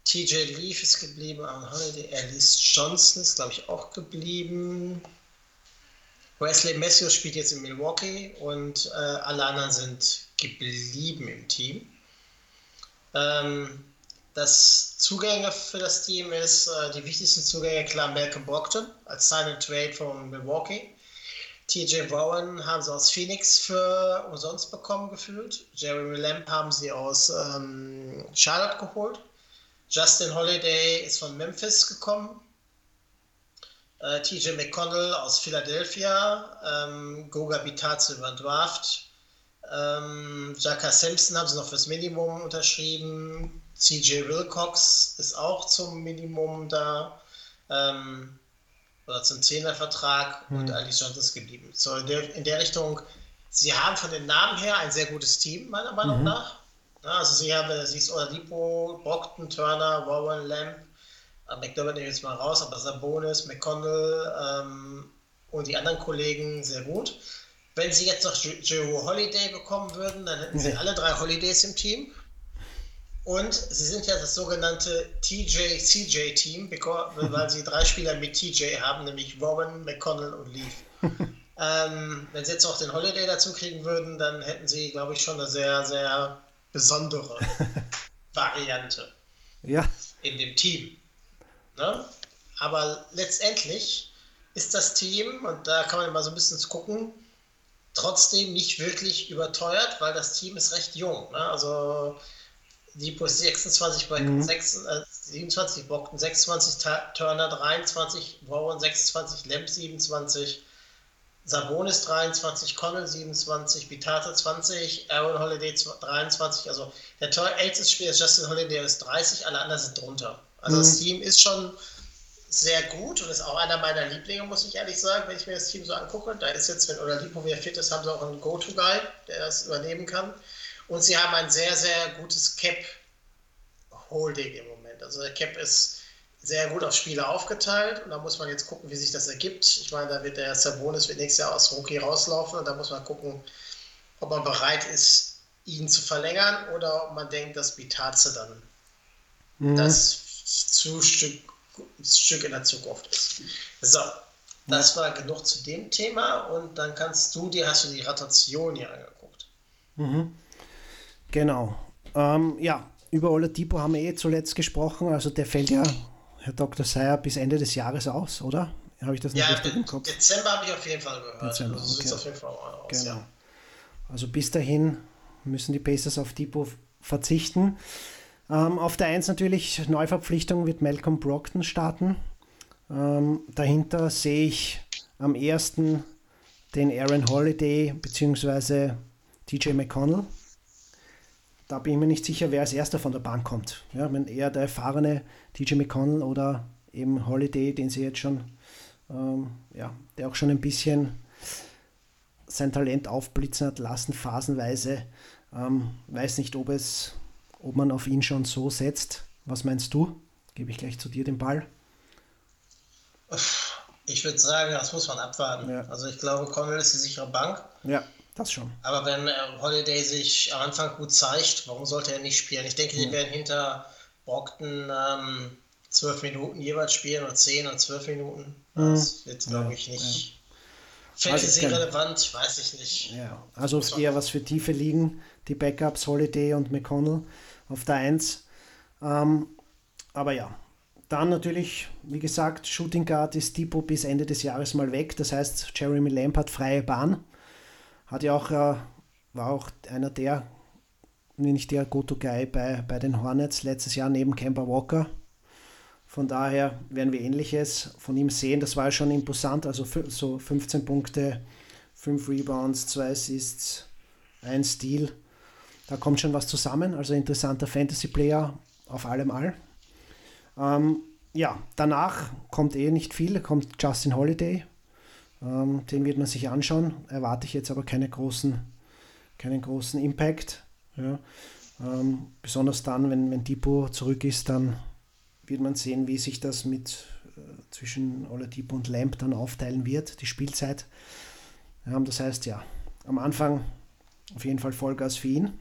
TJ Leaf ist geblieben, Aaron Holiday, Alice Johnson ist, glaube ich, auch geblieben. Wesley Matthews spielt jetzt in Milwaukee und äh, alle anderen sind geblieben im Team. Ähm, das Zugänge für das Team ist, äh, die wichtigsten Zugänge, klar, Malcolm Brockton als Sign and Trade von Milwaukee. TJ Bowen haben sie aus Phoenix für umsonst bekommen gefühlt. Jeremy Lamb haben sie aus ähm, Charlotte geholt. Justin Holiday ist von Memphis gekommen. Äh, TJ McConnell aus Philadelphia. Ähm, Goga Bitadze über Draft. Ähm, Jaka Simpson haben sie noch fürs Minimum unterschrieben. CJ Wilcox ist auch zum Minimum da. Ähm, oder zum Zehnervertrag hm. und Ali Johnson ist geblieben. So in der, in der, Richtung, sie haben von den Namen her ein sehr gutes Team, meiner Meinung mhm. nach. Ja, also sie haben, wenn du siehst, Oladipo, Brockton, Turner, Warren, Lamb, äh, McDermott nehme ich jetzt mal raus, aber Sabonis, McConnell ähm, und die anderen Kollegen sehr gut. Wenn sie jetzt noch Joe Holiday bekommen würden, dann hätten sie alle drei Holidays im Team. Und sie sind ja das sogenannte TJ-CJ-Team, weil sie drei Spieler mit TJ haben, nämlich Warren, McConnell und Leaf. ähm, wenn sie jetzt auch den Holiday dazu kriegen würden, dann hätten sie, glaube ich, schon eine sehr, sehr besondere Variante ja. in dem Team. Ne? Aber letztendlich ist das Team, und da kann man mal so ein bisschen gucken, trotzdem nicht wirklich überteuert, weil das Team ist recht jung. Ne? Also Lipo 26 bei mhm. 6, äh, 27, Brockton 26, Turner 23, Warren 26, Lamp 27, Sabonis 23, Connell 27, Bitata 20, Aaron Holiday 23. Also der älteste Spieler ist Justin Holiday, der ist 30, alle anderen sind drunter. Also mhm. das Team ist schon sehr gut und ist auch einer meiner Lieblinge, muss ich ehrlich sagen, wenn ich mir das Team so angucke. Da ist jetzt, wenn Oladipo wieder fit ist, haben sie auch einen Go-To-Guy, der das übernehmen kann. Und sie haben ein sehr, sehr gutes Cap-Holding im Moment. Also der Cap ist sehr gut auf Spieler aufgeteilt und da muss man jetzt gucken, wie sich das ergibt. Ich meine, da wird der Sabonis wird nächstes Jahr aus Rookie rauslaufen und da muss man gucken, ob man bereit ist, ihn zu verlängern oder ob man denkt, dass Bitaze dann mhm. das Stück, Stück in der Zukunft ist. So, das war genug zu dem Thema und dann kannst du dir, hast du die Rotation hier angeguckt. Mhm. Genau. Ähm, ja, über Oladipo haben wir eh zuletzt gesprochen. Also der fällt ja, Herr Dr. Seyer, bis Ende des Jahres aus, oder? Habe ich das nicht Ja, richtig im Kopf? Dezember habe ich auf jeden Fall gehört. Dezember, also okay. auf jeden Fall aus. Genau. Ja. Also bis dahin müssen die Pacers auf Depot verzichten. Ähm, auf der 1 natürlich Neuverpflichtung wird Malcolm Brockton starten. Ähm, dahinter sehe ich am ersten den Aaron Holiday bzw. TJ McConnell. Da bin ich mir nicht sicher, wer als erster von der Bank kommt. Ja, wenn eher der erfahrene TJ McConnell oder eben Holiday, den sie jetzt schon, ähm, ja, der auch schon ein bisschen sein Talent aufblitzen hat lassen, phasenweise. Ähm, weiß nicht, ob es, ob man auf ihn schon so setzt. Was meinst du? Gebe ich gleich zu dir den Ball. Ich würde sagen, das muss man abwarten. Ja. Also ich glaube, Connell ist die sichere Bank. Ja, das schon. Aber wenn äh, Holiday sich am Anfang gut zeigt, warum sollte er nicht spielen? Ich denke, die werden hinter Brockton ähm, zwölf Minuten jeweils spielen oder zehn oder zwölf Minuten. Das wird, glaube ich, nicht Fantasy-relevant, weiß ich nicht. Ja, also eher was für tiefe Ligen, die Backups, Holiday und McConnell auf der 1. Ähm, aber ja, dann natürlich, wie gesagt, Shooting Guard ist Depot bis Ende des Jahres mal weg. Das heißt, Jeremy Lamb hat freie Bahn. Hat ja auch, äh, war auch einer der, wenn nicht der Go-To-Guy bei, bei den Hornets letztes Jahr neben Kemba Walker. Von daher werden wir Ähnliches von ihm sehen. Das war schon imposant, also so 15 Punkte, 5 Rebounds, 2 Assists, 1 Steal. Da kommt schon was zusammen. Also interessanter Fantasy-Player auf allem all. Ähm, ja, danach kommt eh nicht viel. Kommt Justin Holiday. Ähm, den wird man sich anschauen. Erwarte ich jetzt aber keine großen, keinen großen Impact. Ja. Ähm, besonders dann, wenn, wenn Depot zurück ist, dann wird man sehen, wie sich das mit äh, zwischen Oladipo und Lamp dann aufteilen wird, die Spielzeit. Ja, das heißt, ja, am Anfang auf jeden Fall Vollgas für ihn.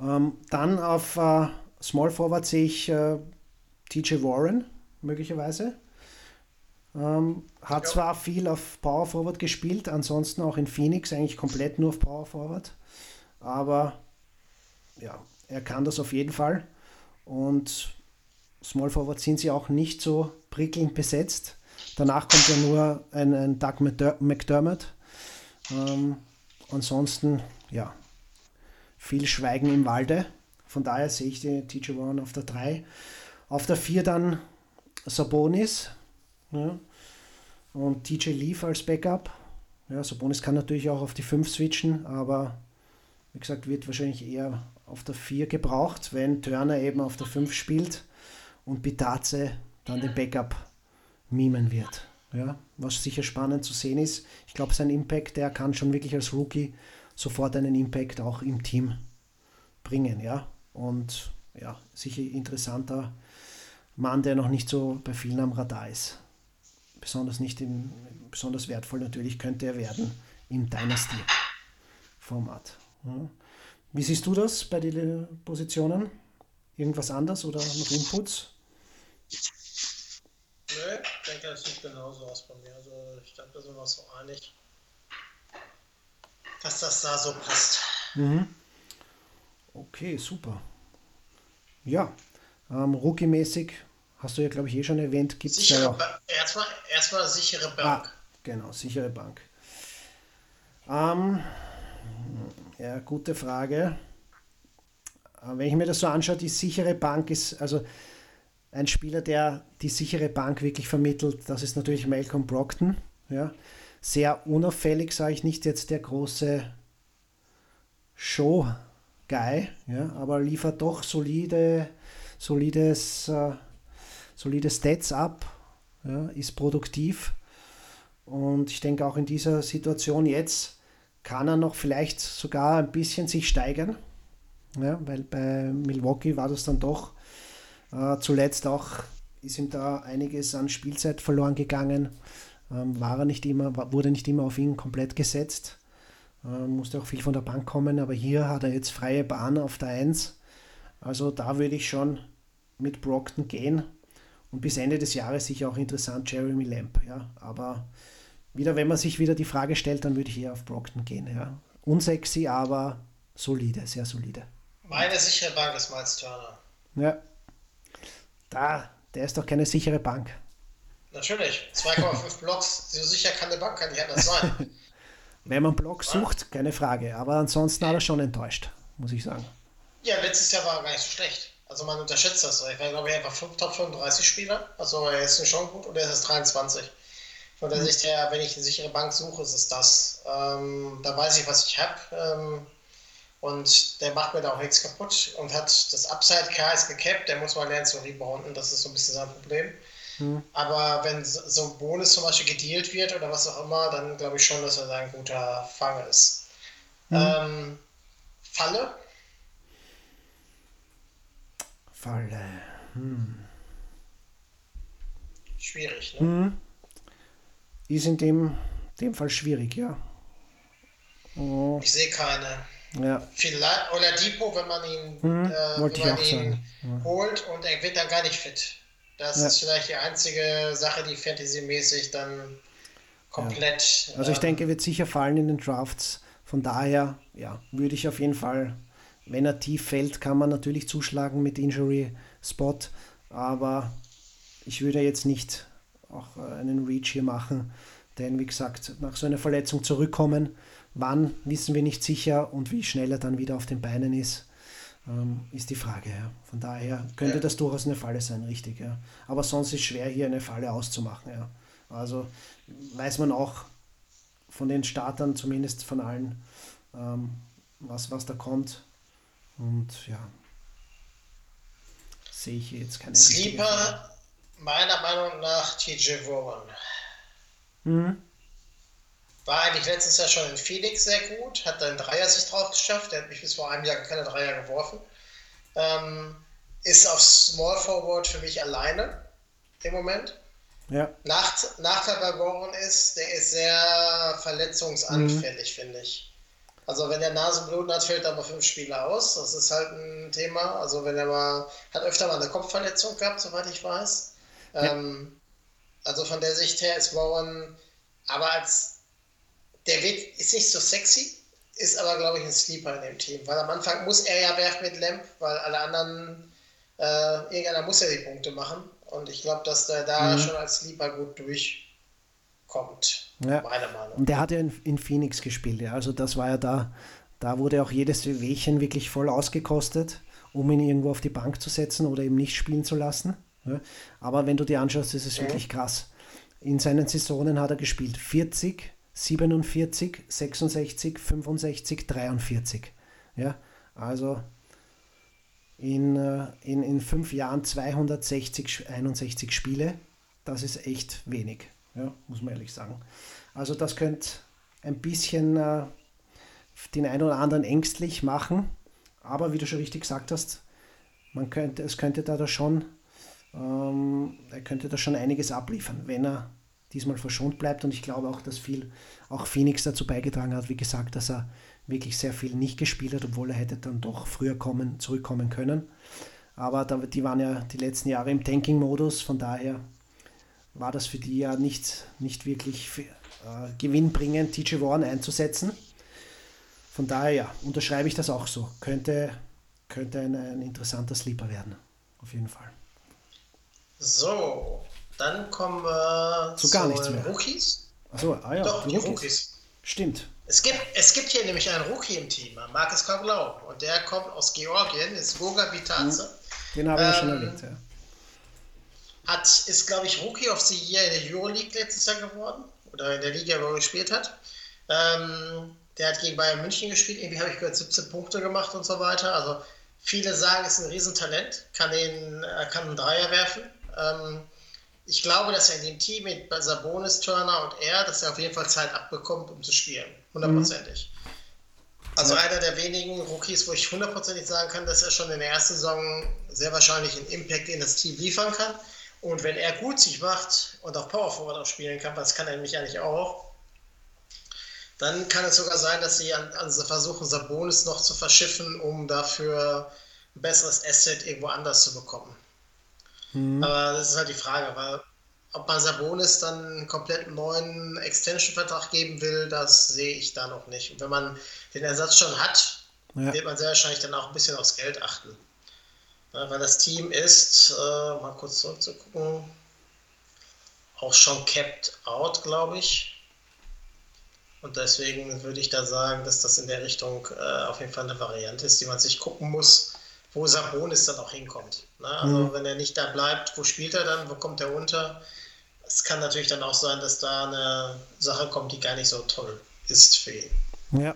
Ähm, dann auf äh, Small Forward sehe ich äh, TJ Warren möglicherweise. Ähm, hat zwar viel auf Power Forward gespielt, ansonsten auch in Phoenix eigentlich komplett nur auf Power Forward. Aber ja, er kann das auf jeden Fall. Und Small Forward sind sie auch nicht so prickelnd besetzt. Danach kommt ja nur ein, ein Doug McDer- McDermott. Ähm, ansonsten, ja, viel Schweigen im Walde. Von daher sehe ich den TJ Warren auf der 3. Auf der 4 dann Sabonis. Ja. Und TJ Leaf als Backup. Ja, Sabonis kann natürlich auch auf die 5 switchen, aber wie gesagt, wird wahrscheinlich eher auf der 4 gebraucht, wenn Turner eben auf der 5 spielt und Bitaze dann den Backup mimen wird. Ja, was sicher spannend zu sehen ist. Ich glaube, sein Impact, der kann schon wirklich als Rookie sofort einen Impact auch im Team bringen. Ja, und ja, sicher interessanter Mann, der noch nicht so bei vielen am Radar ist. Besonders nicht im, besonders wertvoll natürlich könnte er werden im Dynasty-Format. Ja. Wie siehst du das bei den Positionen? Irgendwas anders oder noch Inputs? Nö, ich denke, das sieht genauso aus bei mir. Also ich glaube, da sind wir so einig, dass das da so passt. Okay, super. Ja, ähm, Rookie-mäßig hast du ja, glaube ich, eh schon erwähnt, gibt es ja ba erstmal, erstmal sichere Ah, Bank. genau, sichere Bank. Ähm, ja, gute Frage. Äh, Wenn ich mir das so anschaue, die sichere Bank ist, also ein Spieler, der die sichere Bank wirklich vermittelt, das ist natürlich Malcolm Brockton. Ja. Sehr unauffällig, sage ich nicht jetzt der große Show-Guy, ja, aber liefert doch solide, solides, äh, solide Stats ab, ja, ist produktiv. Und ich denke auch in dieser Situation jetzt kann er noch vielleicht sogar ein bisschen sich steigern. Ja, weil bei Milwaukee war das dann doch äh, zuletzt auch, ist ihm da einiges an Spielzeit verloren gegangen. Ähm, war er nicht immer, wurde nicht immer auf ihn komplett gesetzt. Ähm, musste auch viel von der Bank kommen, aber hier hat er jetzt freie Bahn auf der 1. Also da würde ich schon mit Brockton gehen. Und bis Ende des Jahres sicher auch interessant Jeremy Lamb. Ja. Aber wieder, wenn man sich wieder die Frage stellt, dann würde ich eher auf Brockton gehen. Ja. Unsexy, aber solide, sehr solide. Meine sichere Bank ist Miles Turner. Ja. Da, der ist doch keine sichere Bank. Natürlich. 2,5 Blocks, so sicher kann der Bank kann nicht anders sein. Wenn man Block sucht, keine Frage. Aber ansonsten hat er schon enttäuscht, muss ich sagen. Ja, letztes Jahr war er gar nicht so schlecht. Also man unterschätzt das. Ich war, glaube ich, einfach Top 35 Spieler. Also er ist schon gut und er ist 23. Von der mhm. Sicht her, wenn ich eine sichere Bank suche, ist es das. Ähm, da weiß ich, was ich habe. Ähm, und der macht mir da auch nichts kaputt und hat das Upside K ist gecapped, der muss mal lernen zu rebounden, das ist so ein bisschen sein Problem. Mhm. Aber wenn so ein Bonus zum Beispiel gedealt wird oder was auch immer, dann glaube ich schon, dass er da ein guter Fang ist. Mhm. Ähm, Falle? Falle. Hm. Schwierig, ne? Mhm. Ist in dem, dem Fall schwierig, ja. Oh. Ich sehe keine. Ja. Vielleicht Oladipo, wenn man ihn, hm, äh, wenn man ihn ja. holt und er wird dann gar nicht fit. Das ja. ist vielleicht die einzige Sache, die Fantasy-mäßig dann komplett. Also ich äh, denke, er wird sicher fallen in den Drafts. Von daher, ja, würde ich auf jeden Fall, wenn er tief fällt, kann man natürlich zuschlagen mit Injury Spot, aber ich würde jetzt nicht auch äh, einen Reach hier machen, denn wie gesagt, nach so einer Verletzung zurückkommen, Wann wissen wir nicht sicher und wie schnell er dann wieder auf den Beinen ist, ähm, ist die Frage. Ja. Von daher könnte ja. das durchaus eine Falle sein, richtig. Ja. Aber sonst ist es schwer, hier eine Falle auszumachen. Ja. Also weiß man auch von den Startern, zumindest von allen, ähm, was, was da kommt. Und ja, sehe ich jetzt keine Sleeper, meiner Meinung nach TJ Warren. Mhm. War eigentlich letztes Jahr schon in Phoenix sehr gut, hat dann Dreier sich drauf geschafft. Der hat mich bis vor einem Jahr keine Dreier geworfen. Ähm, ist auf Small Forward für mich alleine im Moment. Ja. Nacht, Nachteil bei Goran ist, der ist sehr verletzungsanfällig, mhm. finde ich. Also wenn der Nasenbluten hat, fällt er mal fünf Spiele aus. Das ist halt ein Thema. Also wenn er mal, hat öfter mal eine Kopfverletzung gehabt, soweit ich weiß. Ja. Ähm, also von der Sicht her ist Warren, aber als der wird, ist nicht so sexy, ist aber, glaube ich, ein Sleeper in dem Team. Weil am Anfang muss er ja werfen mit Lamp, weil alle anderen, äh, irgendeiner muss ja die Punkte machen. Und ich glaube, dass der da mhm. schon als Sleeper gut durchkommt. Ja. Meiner Meinung. Und der hat ja in, in, Phoenix gespielt, ja. Also das war ja da, da wurde auch jedes Wehchen wirklich voll ausgekostet, um ihn irgendwo auf die Bank zu setzen oder eben nicht spielen zu lassen. Ja. Aber wenn du dir anschaust, ist es mhm. wirklich krass. In seinen Saisonen hat er gespielt 40, 47, 66, 65, 43. Ja, also in, äh, in, in fünf Jahren 260, 61 Spiele. Das ist echt wenig, ja, muss man ehrlich sagen. Also das könnte ein bisschen äh, den einen oder anderen ängstlich machen, aber wie du schon richtig gesagt hast, man könnte, es könnte da, da schon, ähm, er könnte da schon einiges abliefern, wenn er diesmal verschont bleibt. Und ich glaube auch, dass viel auch Phoenix dazu beigetragen hat, wie gesagt, dass er wirklich sehr viel nicht gespielt hat, obwohl er hätte dann doch früher kommen, zurückkommen können. Aber da, die waren ja die letzten Jahre im Tanking-Modus, von daher war das für die ja nicht, nicht wirklich für, äh, gewinnbringend, TJ Warren einzusetzen. Von daher ja, unterschreibe ich das auch so. Könnte, könnte ein, ein interessanter Sleeper werden, auf jeden Fall. So, dann kommen wir zu, gar nichts mehr. Rookies. Achso, ah ja, Doch, die, Rookies. Rookies. Stimmt. Es gibt, es gibt hier nämlich einen Rookie im Team, Marcus Koglau. Und der kommt aus Georgien, ist Goga Vitaze. Mhm. Den habe ich ähm, schon erwähnt, ja. Hat, ist, glaube ich, Rookie of the Year in der Euroleague letztes Jahr geworden. Oder in der Liga, wo er gespielt hat. Ähm, der hat gegen Bayern München gespielt. Irgendwie habe ich gehört, 17 Punkte gemacht und so weiter. Also viele sagen, ist ein Riesentalent. Kann, den, kann einen Dreier werfen. Ähm, ich glaube, dass er in dem Team mit Sabonis, Turner und er, dass er auf jeden Fall Zeit abbekommt, um zu spielen. Hundertprozentig. Mhm. Also ja. einer der wenigen Rookies, wo ich hundertprozentig sagen kann, dass er schon in der ersten Saison sehr wahrscheinlich einen Impact in das Team liefern kann. Und wenn er gut sich macht und auch Power Forward auch spielen kann, was kann er nämlich eigentlich auch, dann kann es sogar sein, dass sie an, also versuchen, Sabonis noch zu verschiffen, um dafür ein besseres Asset irgendwo anders zu bekommen. Mhm. Aber das ist halt die Frage, weil ob man Sabonis dann einen komplett neuen Extension-Vertrag geben will, das sehe ich da noch nicht. Und wenn man den Ersatz schon hat, ja. wird man sehr wahrscheinlich dann auch ein bisschen aufs Geld achten. Weil das Team ist, äh, mal kurz zurückzugucken, auch schon capped out, glaube ich. Und deswegen würde ich da sagen, dass das in der Richtung äh, auf jeden Fall eine Variante ist, die man sich gucken muss, wo Sabonis dann auch hinkommt. Ne? Also mhm. wenn er nicht da bleibt, wo spielt er dann, wo kommt er unter? Es kann natürlich dann auch sein, dass da eine Sache kommt, die gar nicht so toll ist für ihn. Ja,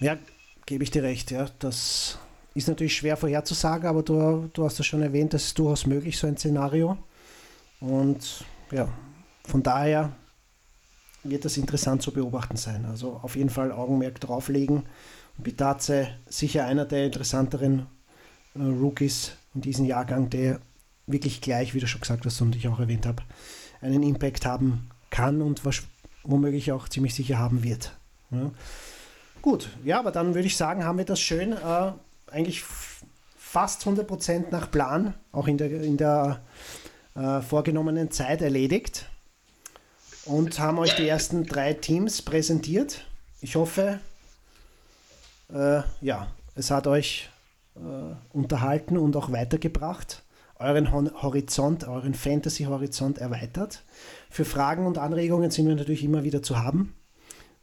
ja gebe ich dir recht. Ja. Das ist natürlich schwer vorherzusagen, aber du, du hast ja schon erwähnt, das ist durchaus möglich, so ein Szenario. Und ja, von daher wird das interessant zu beobachten sein. Also auf jeden Fall Augenmerk drauflegen. Bitaze sicher einer der interessanteren äh, Rookies in diesem Jahrgang, der wirklich gleich, wie du schon gesagt hast und ich auch erwähnt habe, einen Impact haben kann und womöglich auch ziemlich sicher haben wird. Ja. Gut, ja, aber dann würde ich sagen, haben wir das schön, äh, eigentlich fast 100% nach Plan, auch in der, in der äh, vorgenommenen Zeit erledigt und haben euch die ersten drei Teams präsentiert. Ich hoffe, äh, ja, es hat euch äh, unterhalten und auch weitergebracht, euren Horizont, euren Fantasy-Horizont erweitert. Für Fragen und Anregungen sind wir natürlich immer wieder zu haben.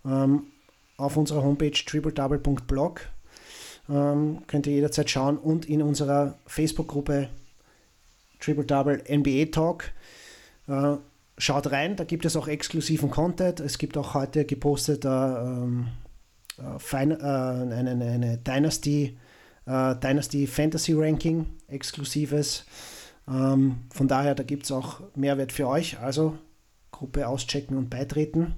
Ähm, auf unserer Homepage tripledouble.blog ähm, könnt ihr jederzeit schauen und in unserer Facebook-Gruppe Triple Double NBA Talk. Äh, schaut rein, da gibt es auch exklusiven Content. Es gibt auch heute gepostet äh, ähm, äh, Fein, äh, eine, eine Dynasty, äh, Dynasty Fantasy Ranking, exklusives. Ähm, von daher, da gibt es auch Mehrwert für euch. Also Gruppe auschecken und beitreten.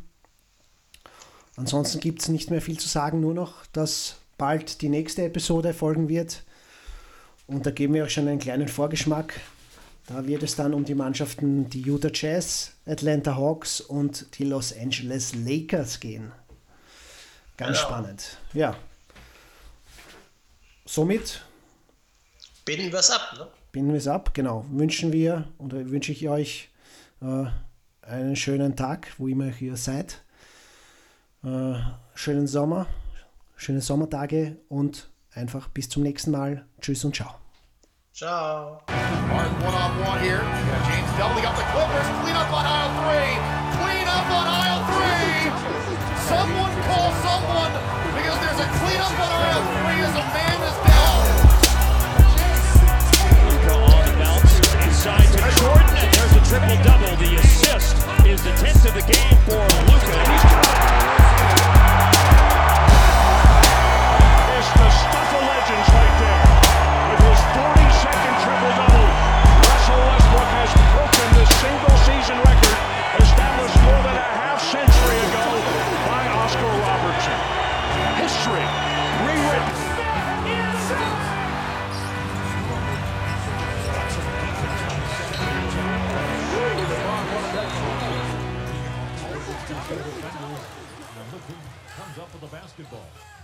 Ansonsten gibt es nicht mehr viel zu sagen, nur noch, dass bald die nächste Episode folgen wird. Und da geben wir euch schon einen kleinen Vorgeschmack. Da wird es dann um die Mannschaften die Utah Jazz, Atlanta Hawks und die Los Angeles Lakers gehen. Ganz genau. spannend. Ja. Somit binden wir es ab, ne? Binden wir es ab, genau. Wünschen wir oder wünsche ich euch äh, einen schönen Tag, wo immer ihr seid. Äh, schönen Sommer, schöne Sommertage und einfach bis zum nächsten Mal. Tschüss und ciao. Ciao. Hard one on one here. James doubling up the Clippers. Clean up on aisle three. Clean up on aisle three. Someone call someone because there's a clean up on aisle three as a man is down. Luka on the bounce inside to Jordan, and there's a triple double. The assist is the 10th of the game for Luka. the stuff of legends right there. With his 42nd triple-double, Russell Westbrook has broken the single-season record established more than a half century ago by Oscar Robertson. History rewritten. comes up with the basketball.